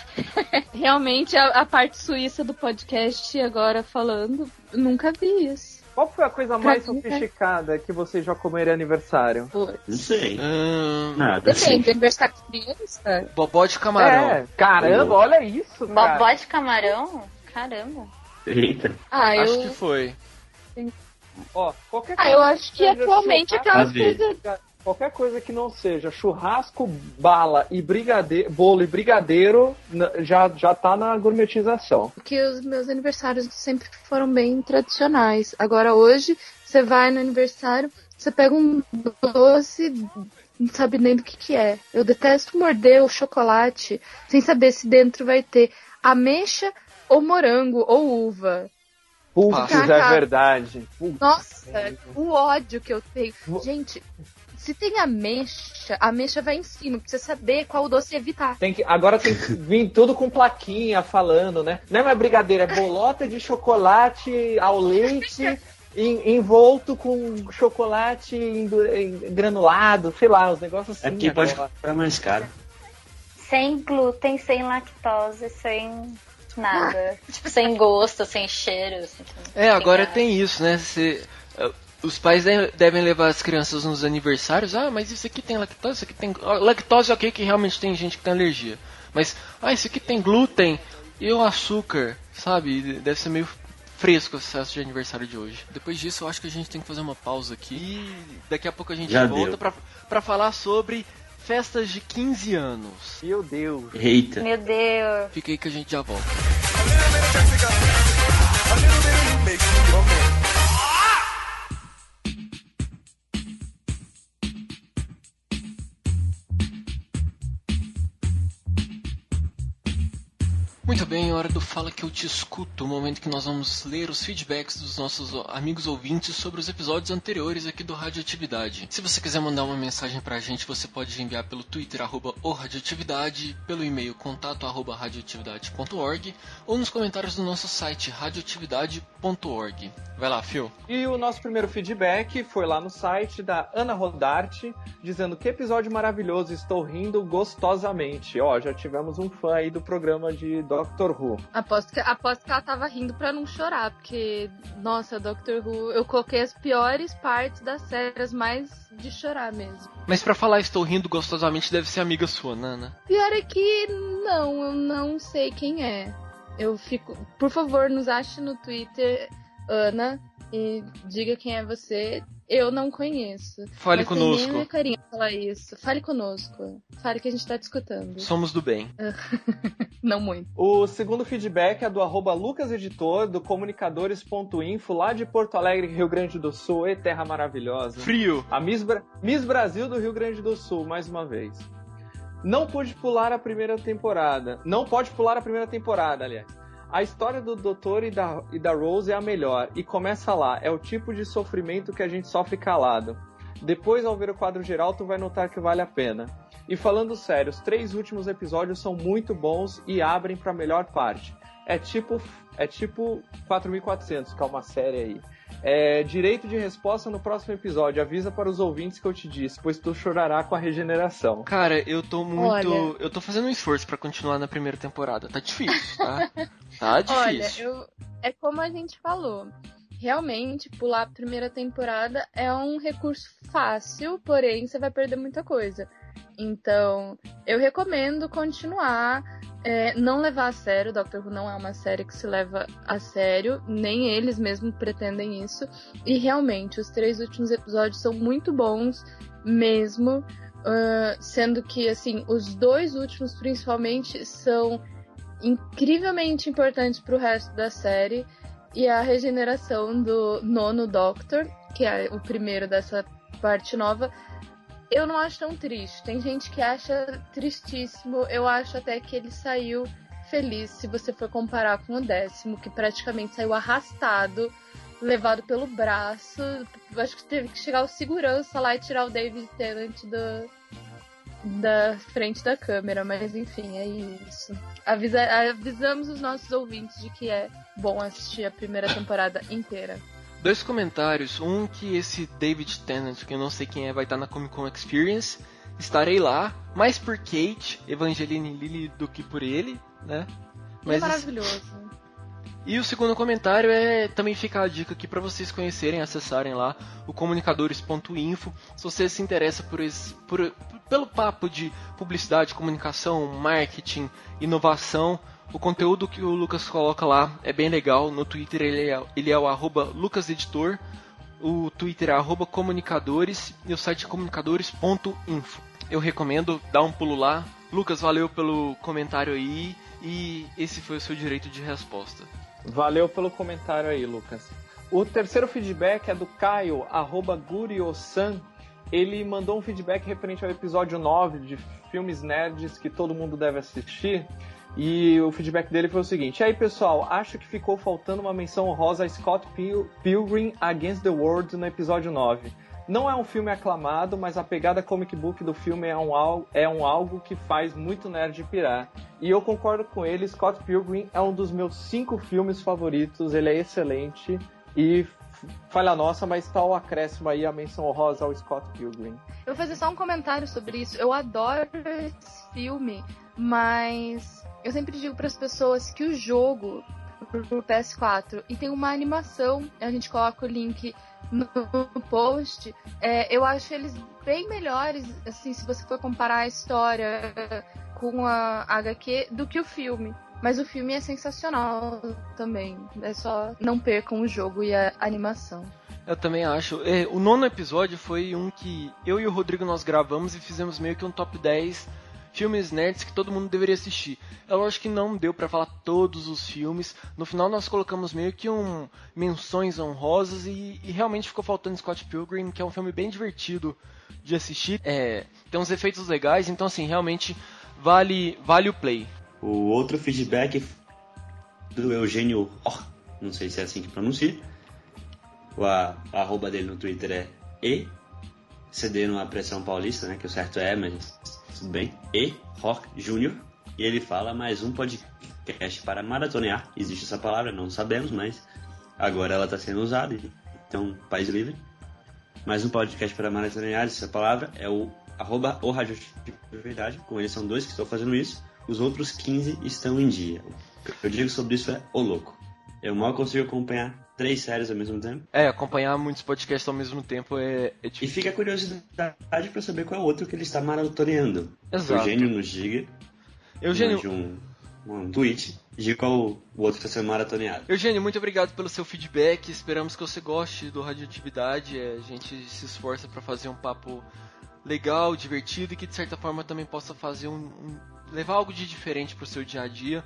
[LAUGHS] Realmente, a, a parte suíça do podcast agora falando, nunca vi isso. Qual foi a coisa mais né? sofisticada que vocês já comeram em aniversário? Não sei. Hum, Nada. Depende, aniversário de criança. bobó de camarão. É, caramba, olha isso, cara. Bobó de camarão? Caramba. Eita. Ah, eu, Acho que foi. Ó, qualquer ah, eu acho que atualmente aquelas coisas. Qualquer coisa que não seja churrasco, bala e brigadeiro, bolo e brigadeiro já, já tá na gourmetização. que os meus aniversários sempre foram bem tradicionais. Agora hoje, você vai no aniversário, você pega um doce, não sabe nem do que que é. Eu detesto morder o chocolate sem saber se dentro vai ter ameixa ou morango ou uva. Putz, é verdade. Putz, Nossa, o ódio que eu tenho. Gente, se tem ameixa, a ameixa vai em cima, você saber qual doce evitar. Tem que, agora tem que vir tudo com plaquinha falando, né? Não é mais brigadeiro, é bolota de chocolate ao leite em- envolto com chocolate endu- em- granulado, sei lá, os negócios assim. É porque pode agora. comprar mais caro. Sem glúten, sem lactose, sem nada. [LAUGHS] tipo, sem gosto, sem cheiro. Assim, É, agora sem tem isso, né? Você, eh, os pais de- devem levar as crianças nos aniversários. Ah, mas isso aqui tem lactose, isso aqui tem. ah, Lactose, ok, que realmente tem gente que tem alergia. Mas, ah, isso aqui tem glúten e o açúcar, sabe? Deve ser meio fresco esse festa de aniversário de hoje. Depois disso, eu acho que a gente tem que fazer uma pausa aqui. E daqui a pouco a gente Já volta pra, pra falar sobre festas de 15 anos. Meu Deus. Eita. Meu Deus. Fica aí que a gente já volta. Muito bem, hora do Fala que eu te escuto, o momento que nós vamos ler os feedbacks dos nossos amigos ouvintes sobre os episódios anteriores aqui do Radioatividade. Se você quiser mandar uma mensagem pra gente, você pode enviar pelo Twitter, arroba o Radioatividade, pelo e-mail contato arroba radioatividade.org ou nos comentários do nosso site radioatividade.org. Vai lá, Phil. E o nosso primeiro feedback foi lá no site da Ana Rodarte, dizendo que episódio maravilhoso, estou rindo gostosamente. Ó, já tivemos um fã aí do programa de Doctor Who. Aposto que, aposto que ela tava rindo pra não chorar, porque, nossa, Doctor Who, eu coloquei as piores partes das séries, mais de chorar mesmo. Mas pra falar estou rindo gostosamente deve ser amiga sua, Nana. Pior é que não, eu não sei quem é. Eu fico. Por favor, nos ache no Twitter, Ana, e diga quem é você. Eu não conheço. Fale tem nem conosco. minha carinha falar isso. Fale conosco. Fale que a gente tá te escutando. Somos do bem. [LAUGHS] Não muito. O segundo feedback é do arroba lucaseditor, do comunicadores.info, lá de Porto Alegre, Rio Grande do Sul, e terra maravilhosa. Frio. A Miss, Bra- Miss Brasil do Rio Grande do Sul, mais uma vez. Não pude pular a primeira temporada. Não pode pular a primeira temporada, aliás. A história do Doutor e da, e da Rose é a melhor. E começa lá. É o tipo de sofrimento que a gente sofre calado. Depois, ao ver o quadro geral, tu vai notar que vale a pena. E falando sério, os três últimos episódios são muito bons e abrem pra melhor parte. É tipo, é tipo 4400, que é uma série aí. É, direito de resposta no próximo episódio. Avisa para os ouvintes que eu te disse, pois tu chorará com a regeneração. Cara, eu tô muito. Olha. Eu tô fazendo um esforço pra continuar na primeira temporada. Tá difícil, tá? tá Olha, difícil. eu, é como a gente falou. Realmente, pular a primeira temporada é um recurso fácil, porém você vai perder muita coisa. Então, eu recomendo continuar, é, não levar a sério. Doctor Who não é uma série que se leva a sério, nem eles mesmos pretendem isso. E realmente, os três últimos episódios são muito bons mesmo. ah, sendo que, assim, os dois últimos, principalmente, são incrivelmente importantes pro resto da série. E a regeneração do nono Doctor, que é o primeiro dessa parte nova, eu não acho tão triste. Tem gente que acha tristíssimo. Eu acho até que ele saiu feliz, se você for comparar com o décimo, que praticamente saiu arrastado, levado pelo braço. Acho que teve que chegar o segurança lá e tirar o David Tennant do, da frente da câmera, mas enfim, é isso. Avisa- avisamos os nossos ouvintes de que é bom assistir a primeira temporada inteira. Dois comentários. Um que esse David Tennant, que eu não sei quem é, vai estar na Comic Con Experience. Estarei lá, mais por Kate, Evangeline Lilly do que por ele, né? Ele é Mas maravilhoso. e o segundo comentário é também fica a dica aqui para vocês conhecerem, acessarem lá o comunicadores.info. Se você se interessa por esse, por, pelo papo de publicidade, comunicação, marketing, inovação, o conteúdo que o Lucas coloca lá é bem legal. No Twitter ele é, ele é o arroba lucaseditor, o Twitter é arroba comunicadores e o site é comunicadores.info. Eu recomendo, dá um pulo lá. Lucas, valeu pelo comentário aí e esse foi o seu direito de resposta. Valeu pelo comentário aí, Lucas. O terceiro feedback é do Caio, arroba Guriosan. Ele mandou um feedback referente ao episódio 9 de filmes nerds que todo mundo deve assistir. E o feedback dele foi o seguinte: E aí, pessoal, acho que ficou faltando uma menção honrosa a Scott Pil- Pilgrim Against the World no episódio 9. Não é um filme aclamado, mas a pegada comic book do filme é um, é um algo que faz muito nerd pirar. E eu concordo com ele, Scott Pilgrim é um dos meus cinco filmes favoritos, ele é excelente. E falha nossa, mas tá o acréscimo aí, a menção honrosa ao Scott Pilgrim. Eu vou fazer só um comentário sobre isso. Eu adoro esse filme, mas eu sempre digo para as pessoas que o jogo pro PS4 e tem uma animação, a gente coloca o link no post. é, eu acho eles bem melhores, assim, se você for comparar a história com a HQ do que o filme. Mas o filme é sensacional também. É só não percam o jogo e a animação. Eu também acho. É, o nono episódio foi um que eu e o Rodrigo nós gravamos e fizemos meio que um top 10 filmes nerds que todo mundo deveria assistir. É lógico que não deu pra falar todos os filmes. No final nós colocamos meio que um menções honrosas e, e realmente ficou faltando Scott Pilgrim, que é um filme bem divertido de assistir. É, tem uns efeitos legais, então assim, realmente vale vale o play. O outro feedback do Eugênio Or, não sei se é assim que pronuncia. O a, a arroba dele no Twitter é E, cedendo a pressão paulista, né? Que o certo é, mas tudo bem. E Rock Júnior. E ele fala mais um podcast para maratonear. Existe essa palavra, não sabemos, mas agora ela está sendo usada. Então, país livre. Mais um podcast para maratonear. Essa palavra é o arroba o Rádio Verdade. Com eles são dois que estão fazendo isso. Os outros 15 estão em dia. Eu digo sobre isso é o louco. Eu mal consigo acompanhar três séries ao mesmo tempo. É, acompanhar muitos podcasts ao mesmo tempo é, é E difícil. fica a curiosidade para saber qual é o outro que ele está maratoneando. Exato. Eugênio nos diga, Eugênio, mande um, um tweet, diga qual o outro está sendo maratoneado. Eugênio, muito obrigado pelo seu feedback. Esperamos que você goste do Radioatividade. A gente se esforça para fazer um papo legal, divertido e que de certa forma também possa fazer um, um- levar algo de diferente pro seu dia a dia.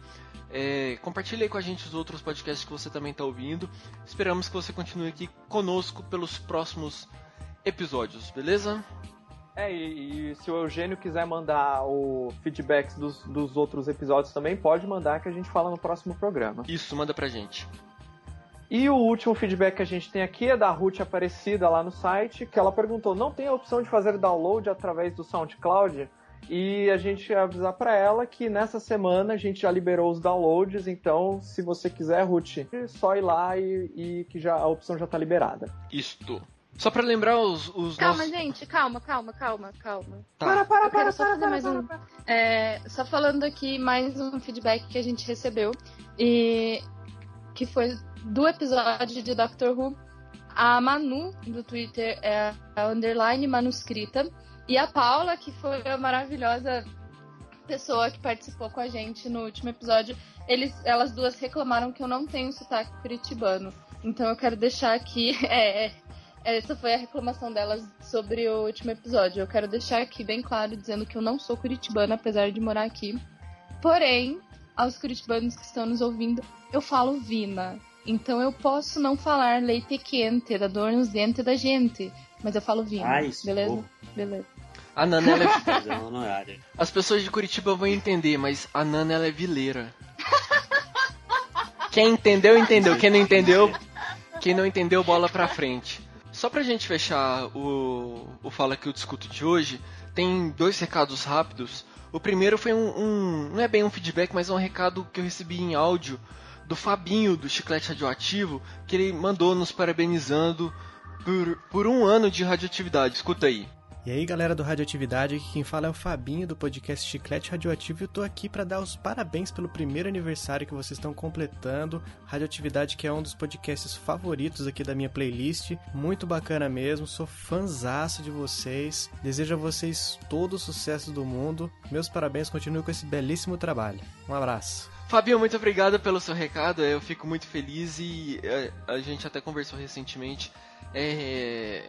É, compartilhe aí com a gente os outros podcasts que você também está ouvindo. Esperamos que você continue aqui conosco pelos próximos episódios, beleza? É, e, e se o Eugênio quiser mandar o feedbacks dos, dos outros episódios também, pode mandar que a gente fala no próximo programa. Isso, manda pra gente. E o último feedback que a gente tem aqui é da Ruth Aparecida lá no site, que ela perguntou: não tem a opção de fazer download através do SoundCloud? E a gente ia avisar pra ela que nessa semana a gente já liberou os downloads, então se você quiser, Ruth, é só ir lá e, e que já a opção já tá liberada. Isto. Só pra lembrar os, os Calma, nossos. gente, calma, calma, calma, calma. Tá. Eu quero só fazer mais um. É, só falando aqui mais um feedback que a gente recebeu e que foi do episódio de Doctor Who. A Manu do Twitter é a underline manuscrita e a Paula que foi a maravilhosa pessoa que participou com a gente no último episódio. Eles, elas duas reclamaram que eu não tenho sotaque curitibano. Então eu quero deixar aqui [LAUGHS] é, essa foi a reclamação delas sobre o último episódio. Eu quero deixar aqui bem claro dizendo que eu não sou curitibana, apesar de morar aqui. Porém, aos curitibanos que estão nos ouvindo, eu falo Vina. Então eu posso não falar leite quente, da dor nos dentes da gente. Mas eu falo Vina. Ai, isso, beleza? pô. Beleza. A Nana, ela é... [LAUGHS] Honorária. As pessoas de Curitiba vão entender, mas a Nana ela é vileira. Quem entendeu, entendeu. Quem não entendeu, quem não entendeu, bola pra frente. Só pra gente fechar o, o Fala Que Eu Discuto de hoje, tem dois recados rápidos. O primeiro foi um, um- Não é bem um feedback, mas é um recado que eu recebi em áudio do Fabinho, do Chiclete Radioativo, que ele mandou nos parabenizando por, por um ano de radioatividade. Escuta aí. E aí, galera do Radioatividade, aqui quem fala é o Fabinho do podcast Chiclete Radioativo e eu tô aqui para dar os parabéns pelo primeiro aniversário que vocês estão completando. Radioatividade que é um dos podcasts favoritos aqui da minha playlist. Muito bacana mesmo, sou fanzaço de vocês. Desejo a vocês todo o sucesso do mundo. Meus parabéns, continue com esse belíssimo trabalho. Um abraço. Fabinho, muito obrigado pelo seu recado. Eu fico muito feliz e é, a gente até conversou recentemente. É,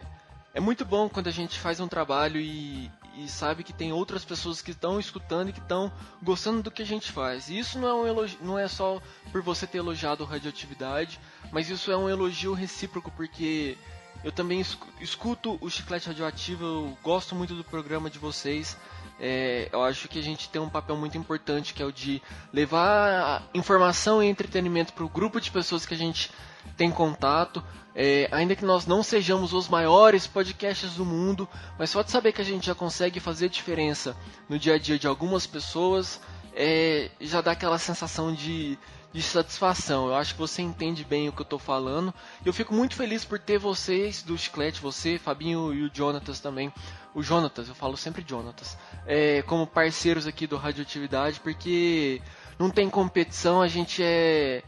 é muito bom quando a gente faz um trabalho e, e sabe que tem outras pessoas que estão escutando e que estão gostando do que a gente faz. E isso não é, um elogio, não é só por você ter elogiado radioatividade, mas isso é um elogio recíproco, porque eu também escu- escuto o Chiclete Radioativo, eu gosto muito do programa de vocês. É, eu acho que a gente tem um papel muito importante que é o de levar informação e entretenimento para o grupo de pessoas que a gente tem contato. É, ainda que nós não sejamos os maiores podcasts do mundo, mas só de saber que a gente já consegue fazer diferença no dia a dia de algumas pessoas, é, já dá aquela sensação de, de satisfação. Eu acho que você entende bem o que eu estou falando. Eu fico muito feliz por ter vocês do Chiclete, você, Fabinho e o Jonatas também. O Jonatas, eu falo sempre Jonatas, é, como parceiros aqui do Radioatividade, porque não tem competição, a gente é,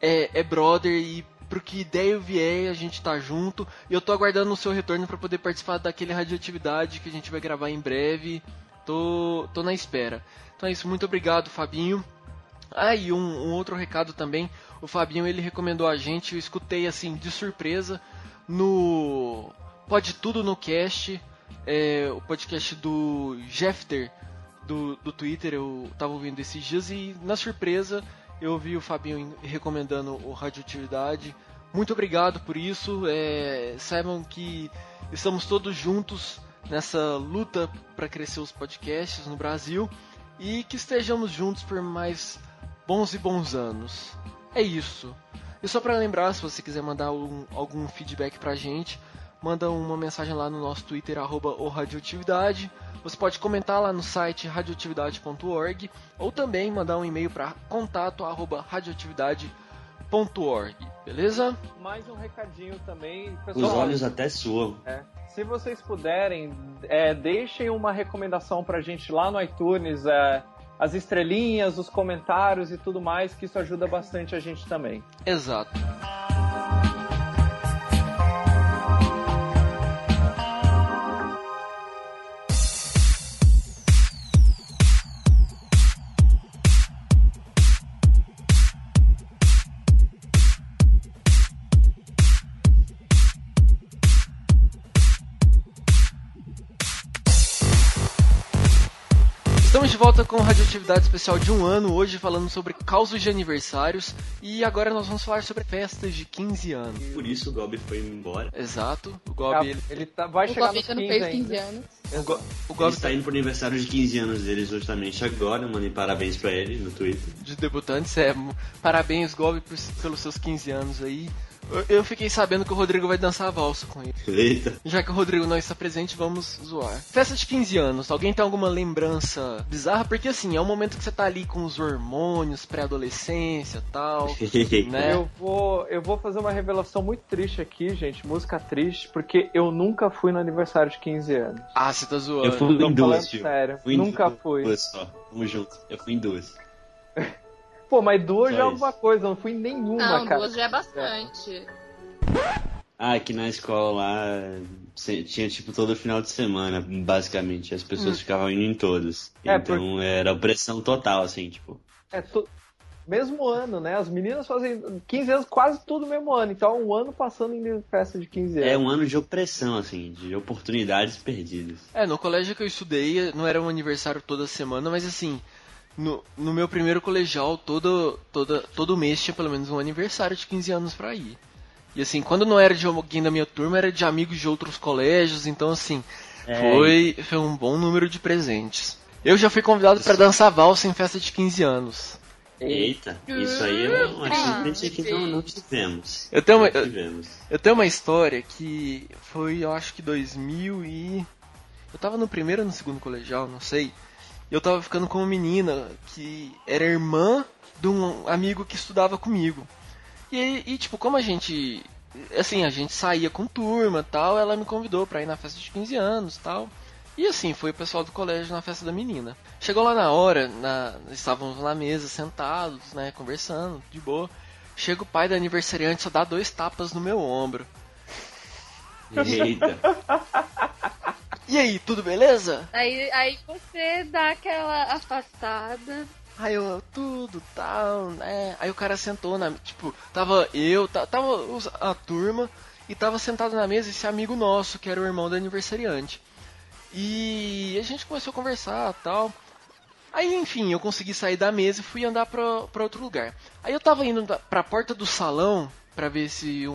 é, é brother e pro que ideia vier, a gente tá junto. E eu tô aguardando o seu retorno para poder participar daquele radioatividade que a gente vai gravar em breve. Tô, tô na espera. Então é isso, muito obrigado, Fabinho. Ah, e um, um outro recado também. O Fabinho ele recomendou a gente, eu escutei assim de surpresa no Pode Tudo no Cast, é, o podcast do Jeffter do, do Twitter, eu tava ouvindo esses dias e na surpresa eu ouvi o Fabinho recomendando o Radioatividade. Muito obrigado por isso. É, saibam que estamos todos juntos nessa luta para crescer os podcasts no Brasil e que estejamos juntos por mais bons e bons anos. É isso. E só para lembrar, se você quiser mandar algum, algum feedback pra gente, manda uma mensagem lá no nosso Twitter, arroba o Radioatividade. Você pode comentar lá no site radioatividade.org ou também mandar um e-mail para contato arroba radioatividade.org, beleza? Mais um recadinho também, Os pessoal. olhos até suam. É. Se vocês puderem, é, deixem uma recomendação pra gente lá no iTunes, é, as estrelinhas, os comentários e tudo mais, que isso ajuda bastante a gente também. Exato. Radioatividade Especial de um ano, hoje falando sobre causos de aniversários e agora nós vamos falar sobre festas de 15 anos. Por isso o Gobi foi embora. Exato, o Ah, Gobi, ele, ele tá- vai O chegar Gobi nos ainda 15 não fez ainda. 15 anos. o Go- o Ele Gobi está indo pro aniversário de 15 anos dele justamente agora. Mandei parabéns pra ele no Twitter. de debutantes, é, parabéns Gobi pelos seus 15 anos aí. Eu, fiquei sabendo que o Rodrigo vai dançar a valsa com ele. Eita. Já que o Rodrigo não está presente, vamos zoar. Festa de 15 anos, alguém tem alguma lembrança bizarra? Porque assim, é um momento que você tá ali com os hormônios, pré-adolescência e tal, [LAUGHS] né? Eu vou, eu vou fazer uma revelação muito triste aqui, gente, música triste, porque eu nunca fui no aniversário de 15 anos. Ah, você tá zoando. Eu fui em duas, tio. sério, Fui em nunca duas, fui. Duas só. Tamo junto. Eu fui em duas. [LAUGHS] Pô, mas duas já é alguma coisa, não fui em nenhuma, Não, cara. duas já é bastante. Ah, aqui na escola lá tinha tipo todo final de semana, basicamente. As pessoas ficavam indo em todos. É, então era opressão total, assim, tipo. É tu... mesmo ano, né? As meninas fazem 15 anos quase tudo mesmo ano, então é um ano passando em festa de 15 anos. É um ano de opressão, assim, de oportunidades perdidas. É, no colégio que eu estudei, não era um aniversário toda semana, mas assim, no, no meu primeiro colegial, todo, toda, todo mês tinha pelo menos um aniversário de 15 anos pra ir. E assim, quando não era de alguém da minha turma, era de amigos de outros colégios, então assim, É, foi, foi um bom número de presentes. Eu já fui convidado pra dançar valsa em festa de 15 anos. Eita, isso aí é uma Ah, experiência que não, não tivemos. Eu tenho uma- tivemos. Eu tenho uma história que foi, eu acho que 2000 e... Eu tava no primeiro ou no segundo colegial, não sei. Eu tava ficando com uma menina que era irmã de um amigo que estudava comigo. E, e tipo, como a gente... Assim, a gente saía com turma tal, ela me convidou pra ir na festa de 15 anos tal. E assim, foi o pessoal do colégio na festa da menina. Chegou lá na hora, na, estávamos na mesa, sentados, né, conversando, de boa. Chega o pai da aniversariante, só dá dois tapas no meu ombro. Eita. [LAUGHS] E aí, tudo beleza? Aí, aí você dá aquela afastada. Aí eu, tudo, tal, né? Aí o cara sentou na. Tipo, tava eu, ta- tava a turma, e tava sentado na mesa esse amigo nosso, que era o irmão do aniversariante. E a gente começou a conversar tal. Aí, enfim, eu consegui sair da mesa e fui andar pra, pra outro lugar. Aí eu tava indo pra porta do salão pra ver se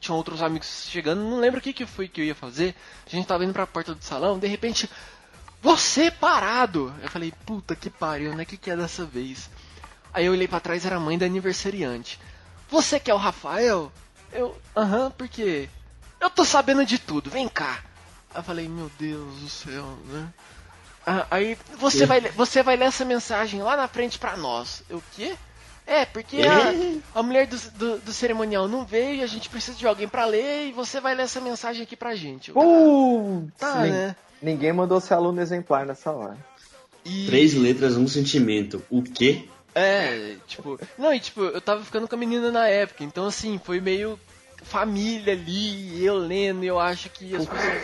tinha outros amigos chegando. Não lembro o que, que foi que eu ia fazer. A gente tava indo pra porta do salão, de repente, você parado! Eu falei, puta que pariu, né? O que, que é dessa vez? Aí eu olhei pra trás, era a mãe da aniversariante. Você que é o Rafael? Eu, aham, por quê? Eu tô sabendo de tudo, vem cá. Aí eu falei, meu Deus do céu, né? Ah, aí você vai, le- você vai ler essa mensagem lá na frente pra nós. Eu, o quê? É, porque a, a mulher do, do, do cerimonial não veio e a gente precisa de alguém pra ler e você vai ler essa mensagem aqui pra gente. Putz, tá, nin- né? Ninguém mandou ser aluno exemplar nessa hora. E... Três letras, um sentimento. O quê? É, tipo. Não, e tipo, eu tava ficando com a menina na época, então assim, foi meio família ali, eu lendo, eu acho que as [LAUGHS] pessoas.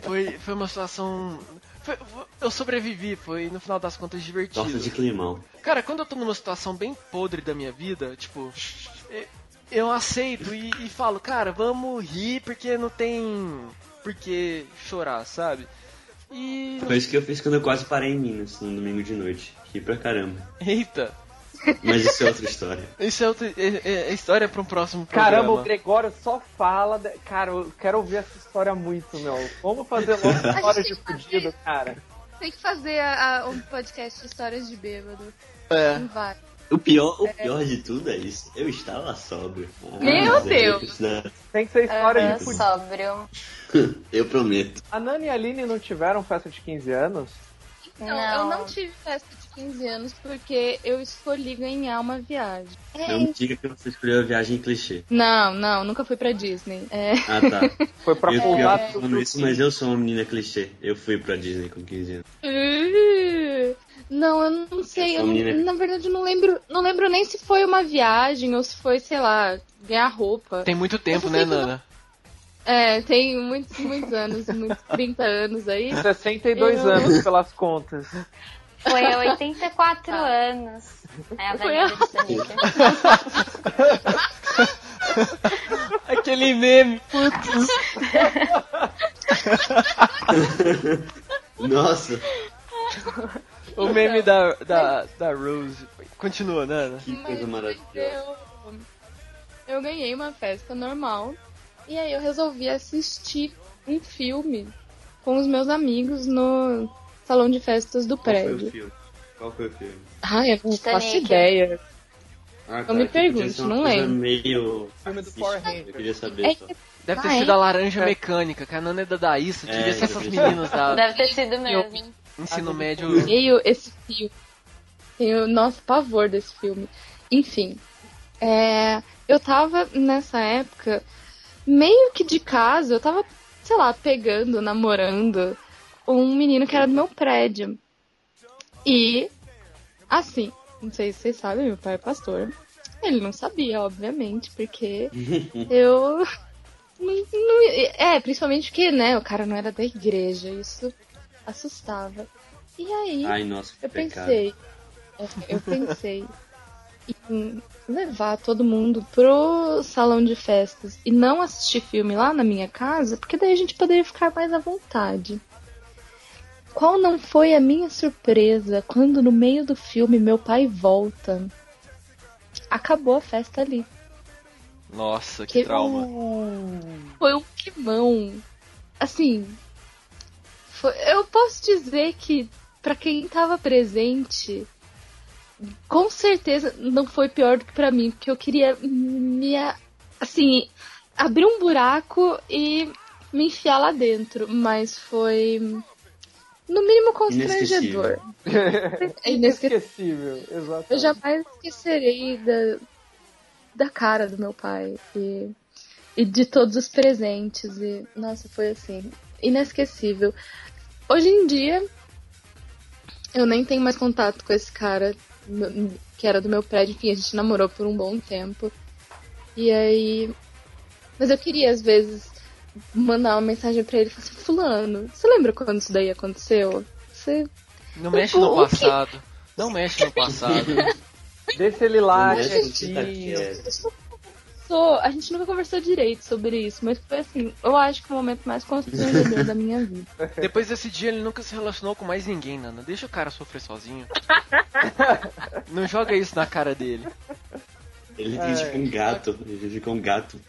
Foi, foi uma situação. Foi- eu sobrevivi, foi no final das contas divertido. Torta de climão. Cara, quando eu tô numa situação bem podre da minha vida, tipo, eu aceito e, e falo, cara, vamos rir porque não tem por que chorar, sabe? E. Foi isso que eu fiz quando eu quase parei em Minas, no domingo de noite. Ri pra caramba. Eita, Mas isso é outra história. [LAUGHS] isso é, outra, é, é- é história pra um próximo programa. Caramba, o Gregório só fala. de- Cara, eu quero ouvir essa história muito, meu. Vamos fazer [LAUGHS] logo história de fudido, cara. Tem que fazer a- a- um podcast de histórias de bêbado. É. Vai. O pior, o pior de tudo é isso. Eu estava sóbrio. Meu mas é Deus. isso, Tem que ser história de fudido. sóbrio. [LAUGHS] Eu prometo. A Nani e a Aline não tiveram festa de 15 anos? Não, Não. eu não tive festa de 15 anos porque eu escolhi ganhar uma viagem. Não me diga que você escolheu a viagem clichê. Não, não, nunca fui pra Disney. É. Ah, tá. [LAUGHS] Foi pra eu falando isso, mas eu sou uma menina clichê. Eu fui pra Disney com 15 anos. Uh, Não, eu não sei. Eu não- na verdade, não lembro. Não lembro nem se foi uma viagem ou se foi, sei lá, ganhar roupa. Tem muito tempo, né, Nana? É, tem muitos, muitos anos, muitos 30 anos aí. 62 Eu- anos pelas contas. [LAUGHS] Foi há 84 anos. É a Foi velha a-. Aquele meme, putz. Nossa, O meme da, da, da Rose. Continua, Nana. que coisa maravilhosa. eu, eu ganhei uma festa normal e aí eu resolvi assistir um filme com os meus amigos no salão de festas do Qual foi o prédio. filme? Qual foi o filme? Ai, eu não faço Titanic. ideia. Ah, Não me pergunte, uma não lembro. meio. Filme do Power Rangers. Eu queria saber É só. que Deve ter Ah, sido é? a laranja É. mecânica, que a Nana é da Daísa, devia É, ser essas eu meninas da Deve ter sido mesmo. ensino médio. odeio esse filme. Tenho, nossa, pavor desse filme. Enfim, é, eu tava nessa época meio que de casa, eu tava, sei lá, pegando, namorando um menino que era do meu prédio. E, assim, não sei se vocês sabem, meu pai é pastor. Ele não sabia, obviamente, porque [LAUGHS] eu. não- não- é, principalmente porque, né, o cara não era da igreja, isso assustava. E aí, Ai, nossa, eu pecado. pensei, é, eu pensei em levar todo mundo pro salão de festas e não assistir filme lá na minha casa, porque daí a gente poderia ficar mais à vontade. Qual não foi a minha surpresa quando no meio do filme meu pai volta? Acabou a festa ali. Nossa, que Que- trauma. Foi um climão. Assim, foi- eu posso dizer que pra quem tava presente, com certeza não foi pior do que pra mim, porque eu queria me assim, abrir um buraco e me enfiar lá dentro, mas foi no mínimo constrangedor. É inesquecível. Inesquecível, exatamente. Eu jamais esquecerei da, da cara do meu pai e, e de todos os presentes. E, nossa, foi assim, inesquecível. hoje em dia, eu nem tenho mais contato com esse cara que era do meu prédio. Enfim, a gente namorou por um bom tempo. E aí. Mas eu queria, às vezes, mandar uma mensagem pra ele e falar assim: Fulano, você lembra quando isso daí aconteceu? Você. Não mexe no O que- passado. Não mexe no passado. [LAUGHS] Deixa ele lá, com quietinho. a gente nunca conversou direito sobre isso, mas foi assim, eu acho que o momento mais constrangedor da minha vida. [LAUGHS] Depois desse dia ele nunca se relacionou com mais ninguém, Nana. Deixa o cara sofrer sozinho. [LAUGHS] Não joga isso na cara dele. Ele É. tem tipo um gato. Ele fica um gato.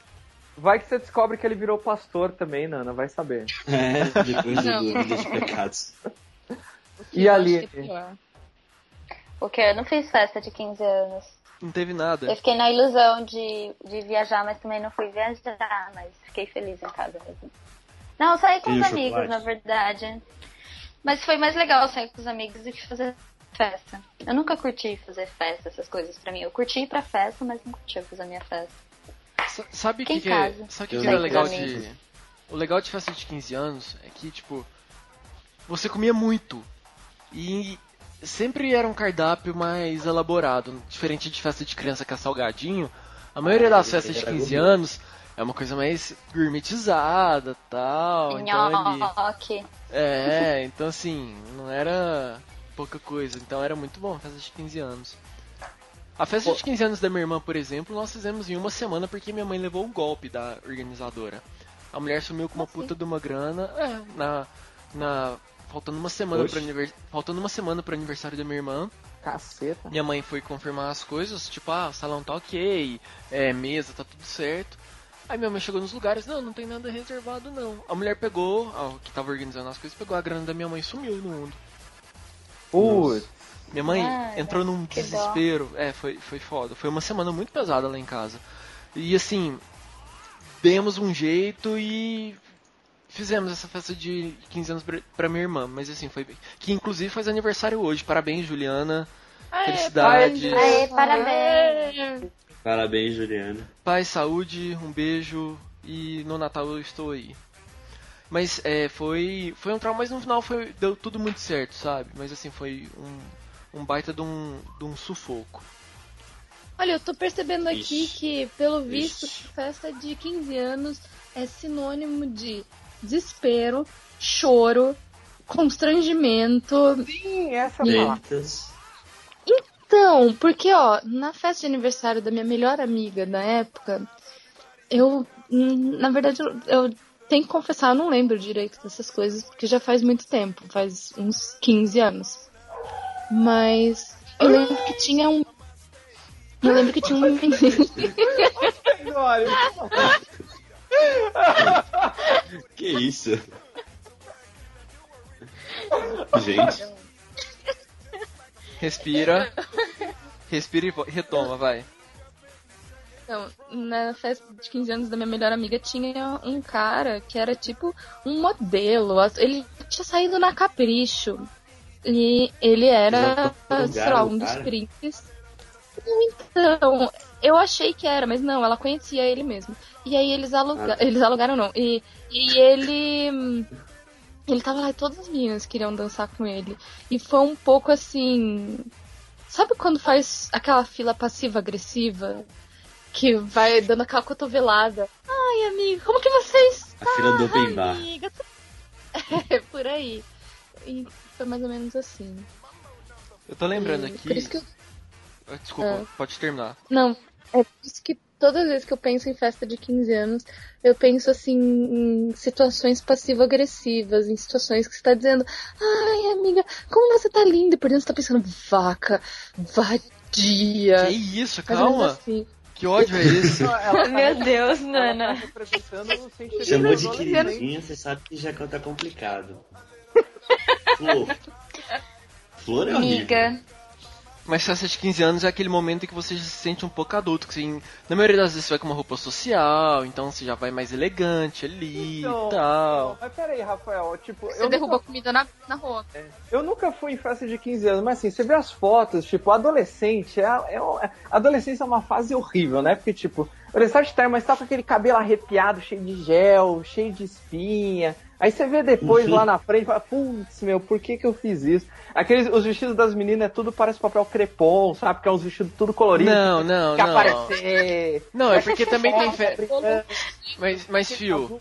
Vai que você descobre que ele virou pastor também, Nana, vai saber. É, depois do de Pecados. E ali? acho que é. Porque eu não fiz festa de 15 anos. Não teve nada. Eu fiquei na ilusão de, de viajar, mas também não fui viajar, mas fiquei feliz em casa mesmo. Não, eu saí com E os amigos, chocolate? na verdade. Mas foi mais legal sair com os amigos do que fazer festa. Eu nunca curti fazer festa, essas coisas pra mim. Eu curti ir pra festa, mas não curti fazer minha festa. Sa- Sabe o que, que é? Sabe o que, que era não legal de. O legal de festa de 15 anos é que, tipo, você comia muito. E sempre era um cardápio mais elaborado. Diferente de festa de criança que é salgadinho. A maioria Ah, das festas de era 15 gourmet. anos é uma coisa mais gourmetizada tal. Então. Nhoque. É, então assim, não era pouca coisa. Então era muito bom festa de 15 anos. A festa de 15 anos da minha irmã, por exemplo, nós fizemos em uma semana porque minha mãe levou o golpe da organizadora. A mulher sumiu com uma puta de uma grana, é, na, na faltando uma semana para aniversário, faltando uma semana para aniversário da minha irmã. Caceta. Minha mãe foi confirmar as coisas, tipo, ah, o salão tá ok, é, mesa tá tudo certo. Aí minha mãe chegou nos lugares, não, não tem nada reservado não. A mulher pegou, a que tava organizando as coisas, pegou a grana da minha mãe e sumiu no mundo. Putz. Minha mãe Ah, entrou num dó. desespero. É, foi, foi foda. Foi uma semana muito pesada lá em casa. E assim, demos um jeito e fizemos essa festa de 15 anos pra, minha irmã. Mas assim, foi. Que inclusive faz aniversário hoje. Parabéns, Juliana. Felicidade. Aê, parabéns. Parabéns, Juliana. Paz, saúde, um beijo. E no Natal eu estou aí. Mas é, foi, foi um trauma, mas no final foi, deu tudo muito certo, sabe? Mas assim, foi um, um baita de um, de um sufoco. Olha, eu tô percebendo aqui Ixi. que, pelo visto, Ixi. festa de 15 anos é sinônimo de desespero, choro, constrangimento. Sim, essa é palavra. Então, porque, ó, na festa de aniversário da minha melhor amiga da época, eu, hum, na verdade, eu, eu tenho que confessar, eu não lembro direito dessas coisas, porque já faz muito tempo, faz uns 15 anos. Mas eu lembro que tinha um. Eu lembro que tinha um menino. [LAUGHS] Que isso? Gente, Respira. Respira e retoma, vai. Não, na festa de 15 anos da minha melhor amiga tinha um cara que era tipo um modelo. Ele tinha saído na Capricho. E ele era, sei lá, alugaram um dos príncipes. Então, eu achei que era, mas não, ela conhecia ele mesmo. E aí eles, aluga Ah, eles alugaram, não. E, e ele. Ele tava lá e todas as meninas queriam dançar com ele. E foi um pouco assim. Sabe quando faz aquela fila passiva-agressiva? Que vai dando aquela cotovelada. Ai, amiga, como que você está? a fila do Open Bar. amiga? [LAUGHS] É, por aí. E foi mais ou menos assim. Eu tô lembrando E aqui. Por isso que eu Ah, Desculpa, Ah. pode terminar. Não, é por isso que todas as vezes que eu penso em festa de 15 anos, eu penso assim em situações passivo-agressivas, em situações que você tá dizendo, ai amiga, como você tá linda, e por dentro você tá pensando, vaca, vadia. Que isso, calma. assim. Que ódio é esse? ela tá- Meu Deus, ela tá Nana. representando o sentimento Chamou de adolescente. queridinha, você sabe que já tá complicado. Flor. Flor é horrível. Amiga. Mas festa de 15 anos é aquele momento em que você já se sente um pouco adulto. Que assim, na maioria das vezes você vai com uma roupa social, então você já vai mais elegante ali Então, e tal. Mas peraí, Rafael, tipo, Você eu derruba nunca, comida na, na rua. eu nunca fui em festa de 15 anos, mas assim, você vê as fotos, tipo, adolescente, é, é, é- adolescência é uma fase horrível, né? Porque, tipo, adolescente tá, mas tá com aquele cabelo arrepiado, cheio de gel, cheio de espinha, Aí você vê depois lá na frente, e fala, putz, meu, por que que eu fiz isso? Aqueles, os vestidos das meninas é tudo parece papel crepom, sabe? Que é uns vestidos tudo colorido. Não, não, que não. aparecer. Não, é porque também tem fe... brincando, Mas, mas fio,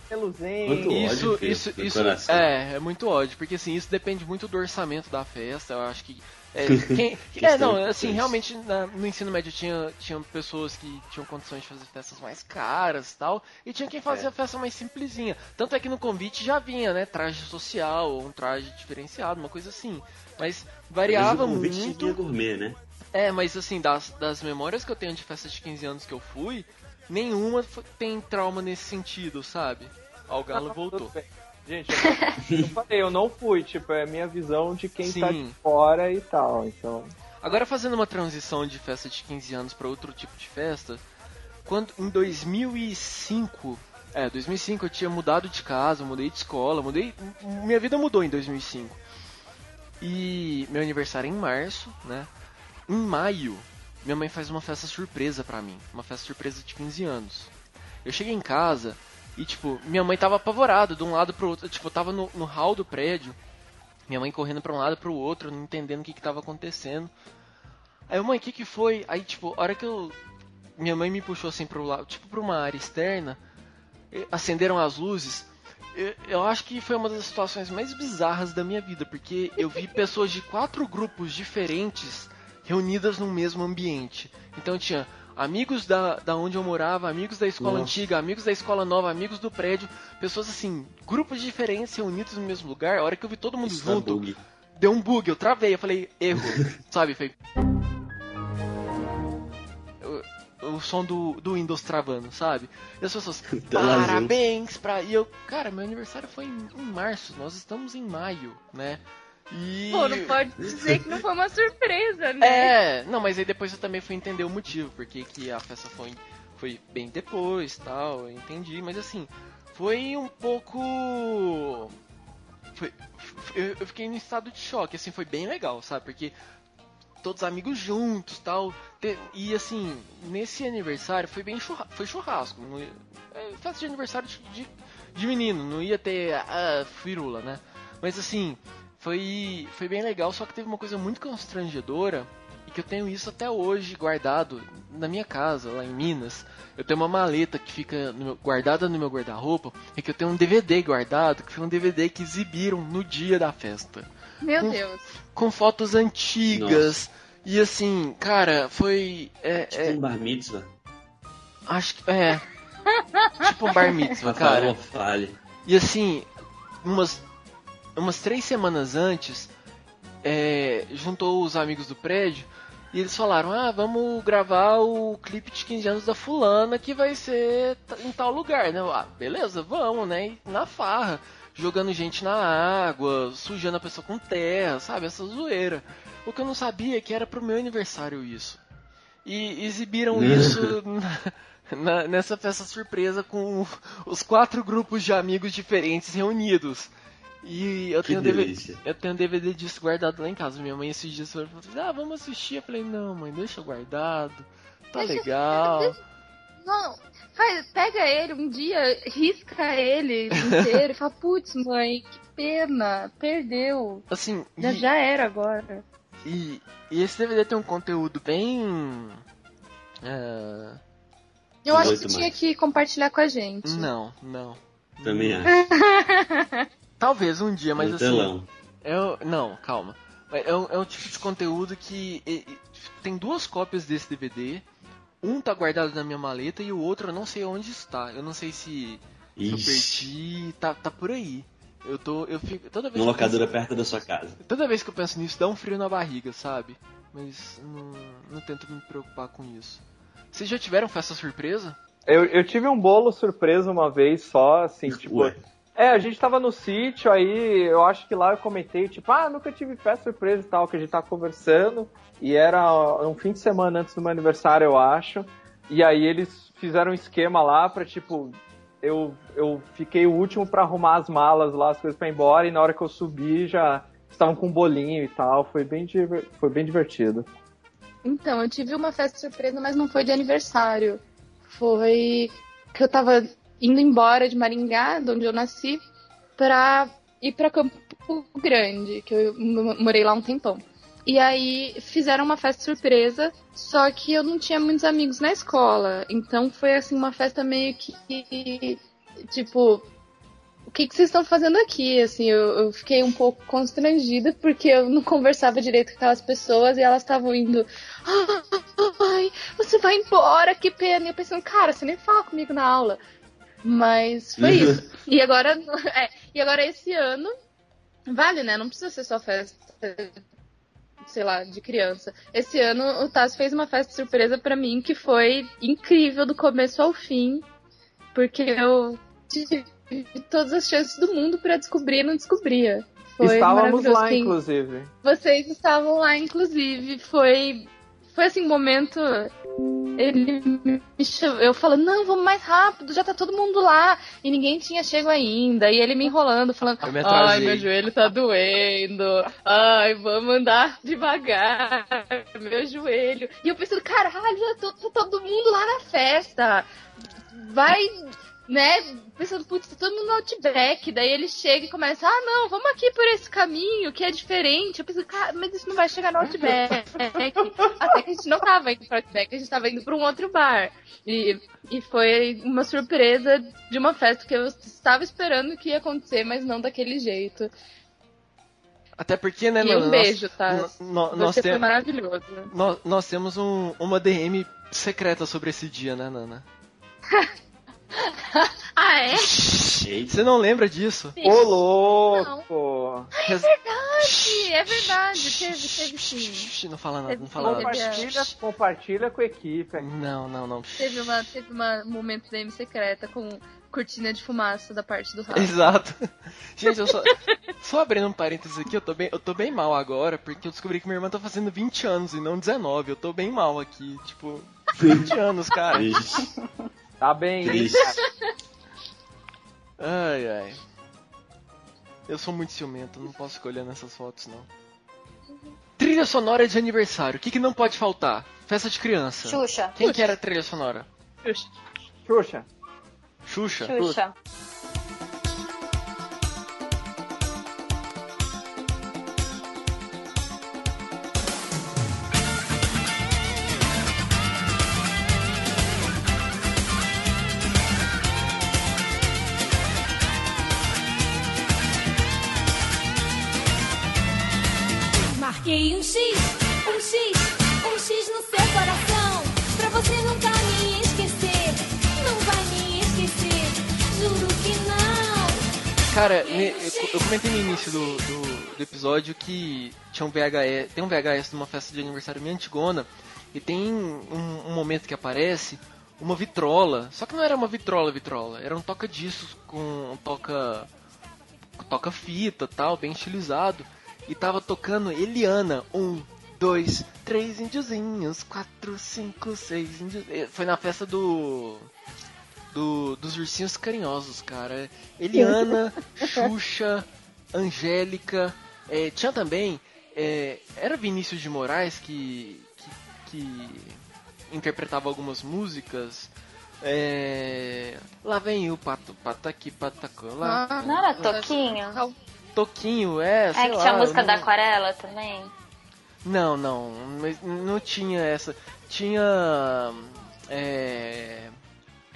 isso, isso, isso, é, é muito ódio, porque assim, isso depende muito do orçamento da festa, eu acho que... É, quem- [LAUGHS] é não, assim, realmente na- no ensino médio tinha, tinha pessoas que tinham condições de fazer festas mais caras e tal, e tinha quem fazia É. festa mais simplesinha. Tanto é que no convite já vinha, né, traje social, ou um traje diferenciado, uma coisa assim. Mas variava Mas o convite muito. tinha gourmet, né? É, mas assim, das, das memórias que eu tenho de festa de 15 anos que eu fui, nenhuma tem trauma nesse sentido, sabe? Ó, o Galo Não, voltou. Gente, eu, [LAUGHS] eu falei, eu não fui, tipo, é a minha visão de quem tá Sim. de fora e tal, então... Agora fazendo uma transição de festa de 15 anos para outro tipo de festa, quando em 2005, é, 2005 eu tinha mudado de casa, mudei de escola, mudei, minha vida mudou em 2005. E meu aniversário é em março, né? Em maio, minha mãe faz uma festa surpresa pra mim, uma festa surpresa de 15 anos. Eu cheguei em casa e tipo, minha mãe tava apavorada de um lado pro outro, tipo, eu tava no, no hall do prédio, minha mãe correndo pra um lado pro outro, não entendendo o que que tava acontecendo. Aí, mãe, o que que foi? Aí, tipo, a hora que eu. Minha mãe me puxou assim pro lado, tipo, pra uma área externa, acenderam as luzes. Eu, eu acho que foi uma das situações mais bizarras da minha vida, porque eu vi pessoas de quatro grupos diferentes reunidas no mesmo ambiente. Então tinha amigos da, da onde eu morava, amigos da escola Nossa. antiga, amigos da escola nova, amigos do prédio, pessoas assim, grupos diferentes reunidos no mesmo lugar. A hora que eu vi todo mundo Isso dá junto, bug. deu um bug, eu travei, eu falei, erro, [LAUGHS] sabe? Falei... O- som do, do Windows travando, sabe? E as pessoas, [LAUGHS] azul. parabéns pra. E eu, cara, meu aniversário foi em, em março, nós estamos em maio, né? E. Pô, não pode dizer que não foi uma surpresa, né? É, não, mas aí depois eu também fui entender o motivo, porque que a festa foi, foi bem depois tal, eu entendi, mas assim, foi um pouco. Foi, eu, eu fiquei em estado de choque, assim, foi bem legal, sabe? Porque todos amigos juntos tal. e assim, nesse aniversário foi bem churra, foi churrasco. Não é festa de aniversário de, de, de menino, não ia ter a firula, né? Mas assim, foi, foi bem legal, só que teve uma coisa muito constrangedora e que eu tenho isso até hoje guardado na minha casa, lá em Minas. Eu tenho uma maleta que fica no meu- guardada no meu guarda-roupa e que eu tenho um DVD guardado, que foi um DVD que exibiram no dia da festa Meu com- Deus. com fotos antigas. E assim, cara, foi. É, Tipo é, um bar mitzvah. acho que. É. tipo um bar [LAUGHS] mitzvah, cara. Fale. E assim, umas, umas três semanas antes, é, juntou os amigos do prédio e eles falaram: Ah, vamos gravar o clipe de 15 anos da Fulana que vai ser em tal lugar, né? Eu, Ah, beleza, vamos, né? E na farra, jogando gente na água, sujando a pessoa com terra, sabe? Essa zoeira. O que eu não sabia é que era pro meu aniversário isso. E exibiram isso [LAUGHS] na- na- nessa festa surpresa com os quatro grupos de amigos diferentes reunidos. E eu tenho, DVD, eu tenho DVD disso guardado lá em casa. Minha mãe esses dias falou, ah, vamos assistir. Eu falei, não, mãe, deixa guardado. Tá Deixa- legal. Não, faz, pega ele um dia, risca ele inteiro e fala, [LAUGHS] putz, mãe, que pena, perdeu. Assim, Já, e, já era agora. e, e esse DVD tem um conteúdo bem. é, Eu acho que 18 você tinha mais. que compartilhar com a gente. não, não. Também acho. [LAUGHS] Talvez um dia, mas no assim. telão. É, o- não, calma. É um, é um tipo de conteúdo que e, tem duas cópias desse DVD. Um tá guardado na minha maleta e o outro eu não sei onde está. Eu não sei se, se eu perdi, tá, tá por aí. Eu tô, eu fico toda vez que eu penso- locadora perto da sua casa. toda vez que eu penso nisso dá um frio na barriga, sabe? Mas não, não tento me preocupar com isso. Vocês já tiveram festa surpresa? Eu, eu tive um bolo surpresa uma vez só, assim, [LAUGHS] tipo. Ué. É, a gente tava no sítio, aí eu acho que lá eu comentei, tipo, ah, nunca tive festa surpresa e tal, que a gente tava conversando. E era um fim de semana antes do meu aniversário, eu acho. E aí eles fizeram um esquema lá pra, tipo, eu, eu fiquei o último pra arrumar as malas lá, as coisas pra ir embora, e na hora que eu subi já estavam com um bolinho e tal. Foi bem, foi bem divertido. Então, eu tive uma festa surpresa, mas não foi de aniversário. Foi que eu tava indo embora de Maringá, de onde eu nasci, pra ir pra Campo Grande, que eu morei lá um tempão. E aí fizeram uma festa surpresa, só que eu não tinha muitos amigos na escola. Então foi assim uma festa meio que tipo, o que, que vocês estão fazendo aqui? Assim, eu, eu fiquei um pouco constrangida porque eu não conversava direito com aquelas pessoas e elas estavam indo. Ai, você vai embora, que pena. E eu pensando, cara, você nem fala comigo na aula. Mas foi isso. [LAUGHS] E agora, é, e agora esse ano, vale, né? Não precisa ser só festa, sei lá, de criança. Esse ano o Tassi fez uma festa surpresa pra mim que foi incrível do começo ao fim, porque eu tive todas as chances do mundo pra descobrir e não descobria. Foi Estávamos lá, inclusive. vocês estavam lá, inclusive. Foi. Foi assim, um momento. Ele me chamou. Eu falando, não, vamos mais rápido, já tá todo mundo lá. E ninguém tinha chego ainda. E ele me enrolando, falando, me ai, meu joelho tá doendo. Ai, vamos andar devagar. Meu joelho. E eu pensando, caralho, já tá todo mundo lá na festa. Vai, né? Pensando, putz, tá todo mundo no Outback. Daí ele chega e começa, ah, não, vamos aqui por esse caminho que é diferente. Eu penso, cara, mas isso não vai chegar no Outback. [LAUGHS] Até que a gente não tava indo pro Outback, a gente tava indo pra um outro bar. E, e foi uma surpresa de uma festa que eu estava esperando que ia acontecer, mas não daquele jeito. Até porque, né, Nana, um nós- beijo, tá? no- no- nós, tem- foi maravilhoso. nós- nós temos um- uma DM secreta sobre esse dia, né, Nana? [LAUGHS] [LAUGHS] Ah, é? Eita. Você não lembra disso? Ô, louco! Res- Sim, é verdade. Teve, teve sim. Não fala nada, Teve não fala nada. Compartilha, compartilha com a equipe. Não, não, não. Teve, uma, teve uma, um momento DM secreta com cortina de fumaça da parte do Rafa. Exato. [LAUGHS] Gente, eu só, só abrindo um parênteses aqui, eu tô, bem, eu tô bem mal agora, porque eu descobri que minha irmã tá fazendo 20 anos e não 19. Eu tô bem mal aqui, tipo, 20 [LAUGHS] anos, cara. Tá bem? Triste. [LAUGHS] Ai, ai. Eu sou muito ciumento, não posso escolher nessas fotos, não. Trilha sonora de aniversário, o que, que não pode faltar? Festa de criança. Xuxa. Quem que era a trilha sonora? Xuxa. Xuxa? Xuxa. Marquei Cara, eu comentei no início do, do, do episódio que tinha um VHS, tem um VHS de uma festa de aniversário minha antigona, e tem um, um momento que aparece uma vitrola, só que não era uma vitrola vitrola, era um toca-discos com um toca toca fita tal, bem estilizado, e tava tocando Eliana, um, dois, três índiozinhos, quatro, cinco, seis índios. eh, Foi na festa do do, dos ursinhos carinhosos, cara. Eliana, [LAUGHS] Xuxa, Angélica. é, tinha também. é, era Vinícius de Moraes que, que, que interpretava algumas músicas. É, lá vem o pato, pato aqui, pataco lá. Ah, Não era Toquinho? Toquinho, é, sei É que lá. tinha a música eu da não- aquarela também. Não, não, mas não tinha essa. Tinha. É,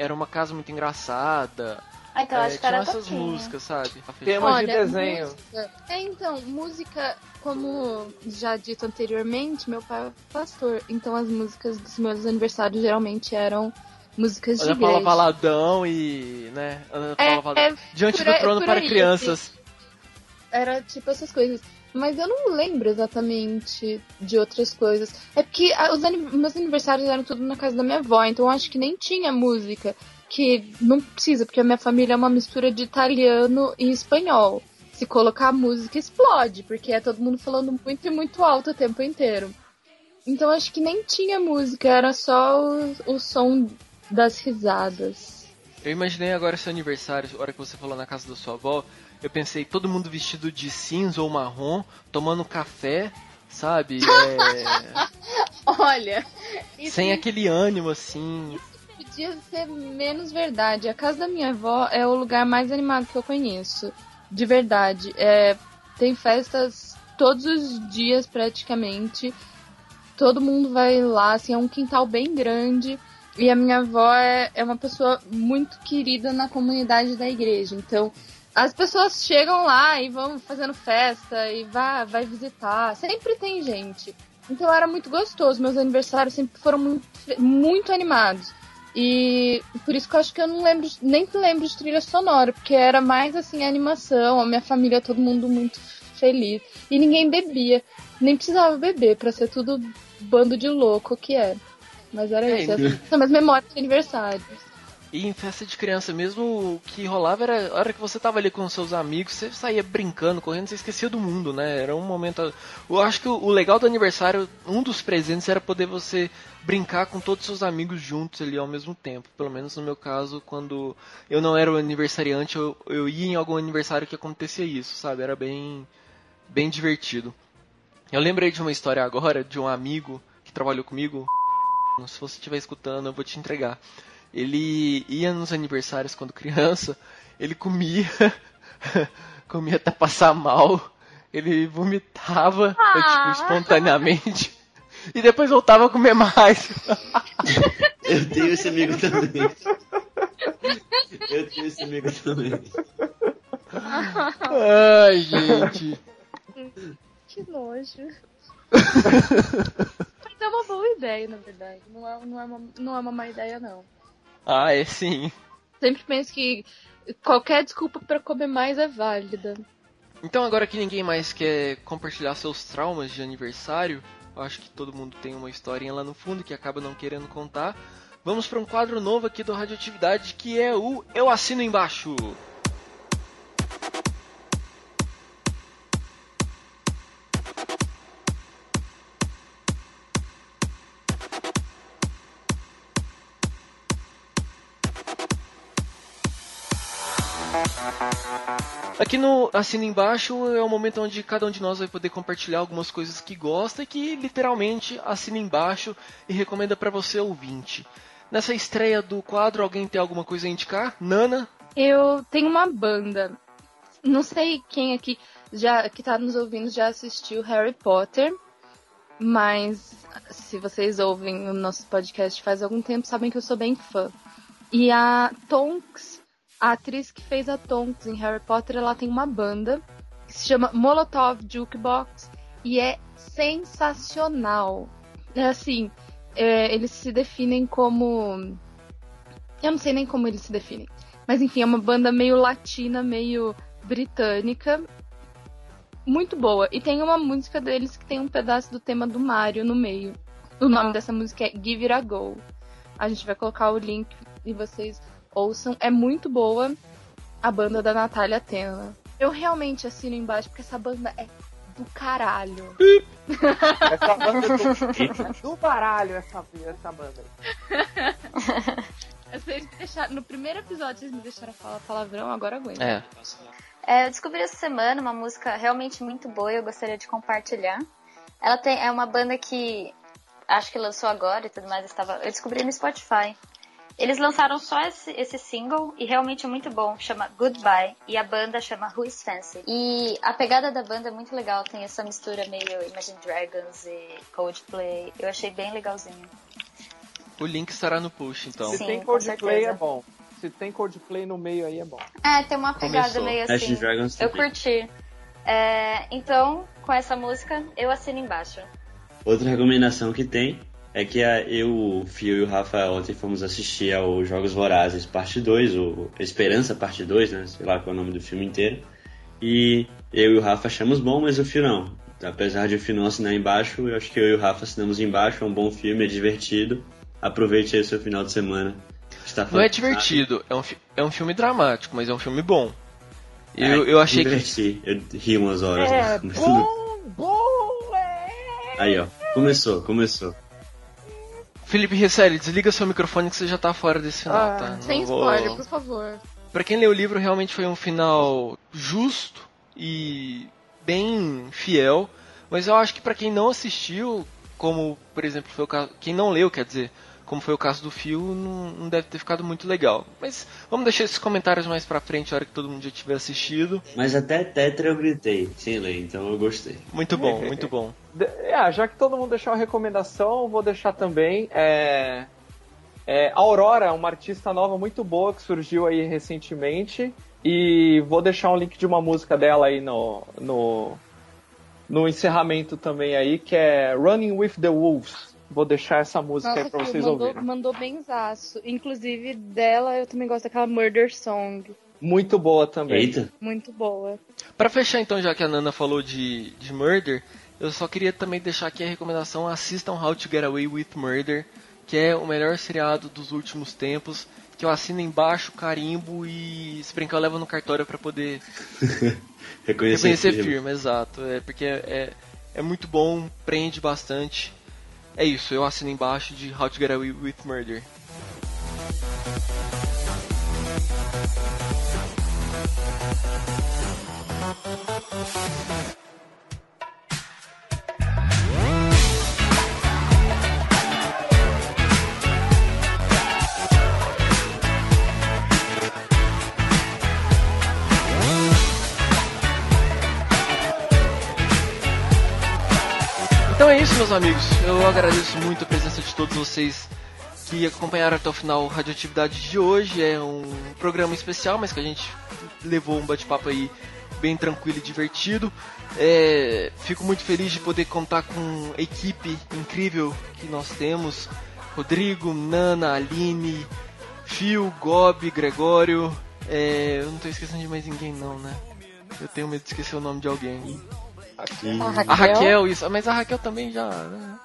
era uma casa muito engraçada. Ah, então é, acho que tinha era essas músicas, sabe? Tema de desenho. música- É, então, música, como já dito anteriormente, meu pai é pastor. Então as músicas dos meus aniversários geralmente eram músicas de Ana Paula igreja. Valadão e. né? Ana É, Paula Valadão. é, Diante do aí- trono para aí, crianças. Era tipo essas coisas. Mas eu não lembro exatamente de outras coisas. É porque os meus aniversários eram tudo na casa da minha avó, então acho que nem tinha música. Que não precisa, porque a minha família é uma mistura de italiano e espanhol. Se colocar música, explode, porque é todo mundo falando muito e muito alto o tempo inteiro. Então acho que nem tinha música, era só o, o som das risadas. Eu imaginei agora seu aniversário, a hora que você falou na casa da sua avó. Eu pensei, todo mundo vestido de cinza ou marrom, tomando café, sabe? É, [LAUGHS] Olha, isso sem aquele ânimo assim. podia ser menos verdade. A casa da minha avó é o lugar mais animado que eu conheço. De verdade. É, tem festas todos os dias praticamente. Todo mundo vai lá, assim, é um quintal bem grande. E a minha avó é, é uma pessoa muito querida na comunidade da igreja. Então, as pessoas chegam lá e vão fazendo festa e vai, vai visitar. Sempre tem gente. Então era muito gostoso. Meus aniversários sempre foram muito, muito animados. E por isso que eu acho que eu não lembro, nem lembro de trilha sonora, porque era mais assim a animação, a minha família, todo mundo muito feliz. E ninguém bebia, nem precisava beber pra ser tudo bando de louco que era. Mas era É, isso, essas são minhas memórias de aniversário. E em festa de criança mesmo, o que rolava era a hora que você tava ali com seus amigos, você saía brincando, correndo, você esquecia do mundo, né? Era um momento. Eu acho que o legal do aniversário, um dos presentes era poder você brincar com todos os seus amigos juntos ali ao mesmo tempo. Pelo menos no meu caso, quando eu não era o aniversariante, eu, eu ia em algum aniversário que acontecia isso, sabe? Era bem, bem divertido. Eu lembrei de uma história agora de um amigo que trabalhou comigo. Se você estiver escutando, eu vou te entregar. Ele ia nos aniversários quando criança, ele comia, [LAUGHS] comia até passar mal, ele vomitava, tipo, espontaneamente, [LAUGHS] e depois voltava a comer mais. [LAUGHS] Eu tenho esse amigo também. Eu tenho esse amigo também. Ai, gente. Que nojo. Mas é uma boa ideia, na verdade. Não é, não é, uma, não é uma má ideia, não. Ah, é sim. Sempre penso que qualquer desculpa pra comer mais é válida. Então agora que ninguém mais quer compartilhar seus traumas de aniversário, acho que todo mundo tem uma historinha lá no fundo que acaba não querendo contar. Vamos para um quadro novo aqui do Radioatividade que é o Eu Assino Embaixo. Aqui no Assina Embaixo é o momento onde cada um de nós vai poder compartilhar algumas coisas que gosta e que literalmente assina embaixo e recomenda para você ouvinte. Nessa estreia do quadro, alguém tem alguma coisa a indicar? Nana? Eu tenho uma banda. Não sei quem aqui já que tá nos ouvindo já assistiu Harry Potter, mas se vocês ouvem o nosso podcast faz algum tempo, sabem que eu sou bem fã. E a Tonks, a atriz que fez a Tonks em Harry Potter, ela tem uma banda que se chama Molotov Jukebox e é sensacional. É assim, é, eles se definem como. Eu não sei nem como eles se definem. Mas enfim, é uma banda meio latina, meio britânica. Muito boa. E tem uma música deles que tem um pedaço do tema do Mario no meio. O nome dessa música é Give It a Go. A gente vai colocar o link e vocês ouçam. É muito boa a banda da Natália Atena. Eu realmente assino embaixo porque essa banda é do caralho. Essa banda é do, [LAUGHS] do baralho, essa, essa banda. [LAUGHS] Vocês me deixaram, no primeiro episódio vocês me deixaram falar palavrão, agora aguento. É. É, eu descobri essa semana uma música realmente muito boa e eu gostaria de compartilhar. Ela tem, é uma banda que acho que lançou agora e tudo mais. Eu, estava, eu descobri no Spotify. Eles lançaram só esse, esse single e realmente é muito bom. Chama Goodbye e a banda chama Who is Fancy. E a pegada da banda é muito legal. Tem essa mistura meio Imagine Dragons e Coldplay. Eu achei bem legalzinho. O link estará no post, então. Se Sim, tem Coldplay é bom. Se tem Coldplay no meio aí é bom. É, tem uma pegada Começou. meio Imagine assim. Dragons Eu também. curti. É, então, com essa música, eu assino embaixo. Outra recomendação que tem é que a, eu, o Fio e o Rafa ontem fomos assistir ao Jogos Vorazes Parte 2, ou Esperança Parte 2, né? Sei lá qual é o nome do filme inteiro. E eu e o Rafa achamos bom, mas o Fio não. Apesar de o Fio não assinar embaixo, eu acho que eu e o Rafa assinamos embaixo. É um bom filme, é divertido. Aproveite aí o seu final de semana. Está Não é divertido, é um, é um filme dramático, mas é um filme bom. É, Eu, eu achei que. diverti. Eu ri umas horas. É né? [LAUGHS] Bom, bom, é. Aí, ó. Começou, começou. Felipe Risselli, desliga seu microfone que você já tá fora desse final, Ah, tá? Não Sem vou- spoiler, por favor. Pra quem leu o livro, realmente foi um final justo e bem fiel. Mas eu acho que pra quem não assistiu, como por exemplo foi o caso, quem não leu, quer dizer, como foi o caso do Fio, não, não deve ter ficado muito legal. Mas vamos deixar esses comentários mais pra frente, a hora que todo mundo já tiver assistido. Mas até Tetra eu gritei, sem ler, então eu gostei. Muito bom, muito bom. [LAUGHS] De- é, já que todo mundo deixou a recomendação, eu vou deixar também. É, é, Aurora é uma artista nova muito boa que surgiu aí recentemente. E vou deixar um link de uma música dela aí no, no, no encerramento também aí, que é Running with the Wolves. Vou deixar essa música aí Nossa, pra Fio, vocês mandou, ouvirem. mandou benzaço. Inclusive, dela eu também gosto daquela Murder Song. Muito boa também. Eita, Muito boa. Pra fechar então, já que a Nana falou de, de Murder, eu só queria também deixar aqui a recomendação, assistam How to Get Away with Murder, que é o melhor seriado dos últimos tempos, que eu assino embaixo, carimbo e se brincar eu levo no cartório pra poder [LAUGHS] reconhecer, reconhecer firme. firme, exato. É porque é, é muito bom, prende bastante. É isso, eu assino embaixo de How to Get Away with Murder. Então é isso, meus amigos. Eu agradeço muito a presença de todos vocês que acompanharam até o final Radioatividade de hoje. É um programa especial, mas que a gente levou um bate-papo aí bem tranquilo e divertido. É, fico muito feliz de poder contar com a equipe incrível que nós temos. Rodrigo, Nana, Aline, Fio, Gobi, Gregório. É, eu não tô esquecendo de mais ninguém não, né? Eu tenho medo de esquecer o nome de alguém. A A Raquel, isso. Mas a Raquel também já. né?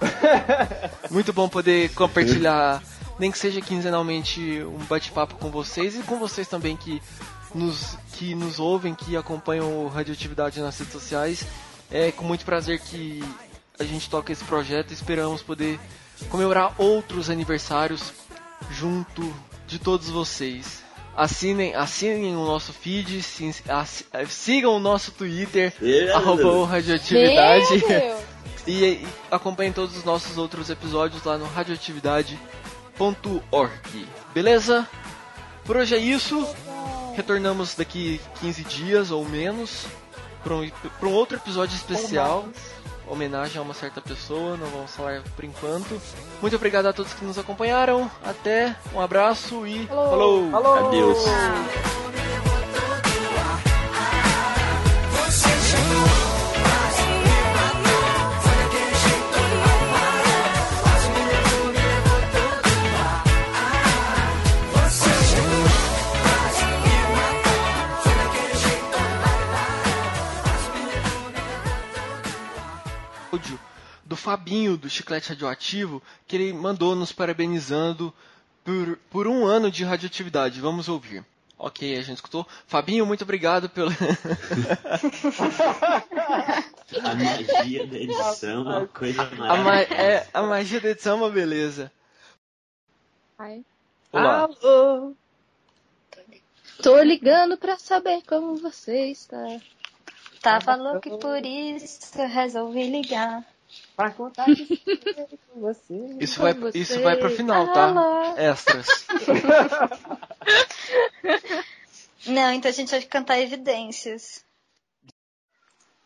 [LAUGHS] Muito bom poder compartilhar, nem que seja quinzenalmente, um bate-papo com vocês e com vocês também que nos, que nos ouvem, que acompanham o Radioatividade nas redes sociais. É com muito prazer que a gente toca esse projeto e esperamos poder comemorar outros aniversários junto de todos vocês. Assinem, assinem o nosso feed, se- assi- sigam o nosso Twitter, Yeah. arroba o radioatividade. [LAUGHS] E, e acompanhem todos os nossos outros episódios lá no radioatividade.org. Beleza? Por hoje é isso. Retornamos daqui 15 dias ou menos para um, um outro episódio especial. Homenagem a uma certa pessoa, não vamos falar por enquanto. Muito obrigado a todos que nos acompanharam. Até, um abraço e Falou. falou. Adeus. Fabinho do Chiclete Radioativo que ele mandou nos parabenizando por, por um ano de radioatividade. Vamos ouvir. Ok, a gente escutou. Fabinho, muito obrigado pelo. [LAUGHS] A magia da edição é uma coisa a, ma- maravilhosa. é, a magia da edição é uma beleza. Ai. Olá. Alô. Tô ligando pra saber como você está. Tava louco e por isso eu resolvi ligar. Pra contar com você. Isso vai, você. isso vai pro final, tá? Alô. Extras. [LAUGHS] Não, então a gente vai cantar evidências.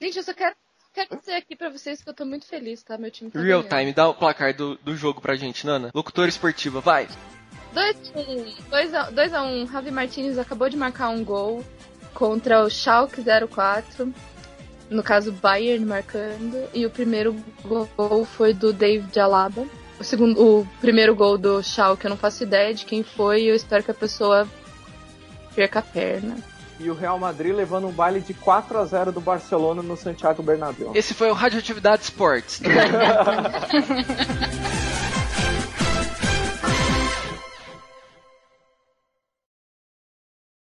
Gente, eu só quero, quero dizer aqui pra vocês que eu tô muito feliz, tá? Meu time tá Real ganhando. time, dá o placar do, do jogo pra gente, Nana. Locutora esportiva, vai. 2 a 1 um, Javi Martinez acabou de marcar um gol contra o Schalke 04. No caso, Bayern marcando. E o primeiro gol foi do David Alaba. O, segundo, o primeiro gol do Schalke eu não faço ideia de quem foi. Eu espero que a pessoa perca a perna. E o Real Madrid levando um baile de 4 a 0 do Barcelona no Santiago Bernabéu. Esse foi o Radioatividade Sports. [LAUGHS]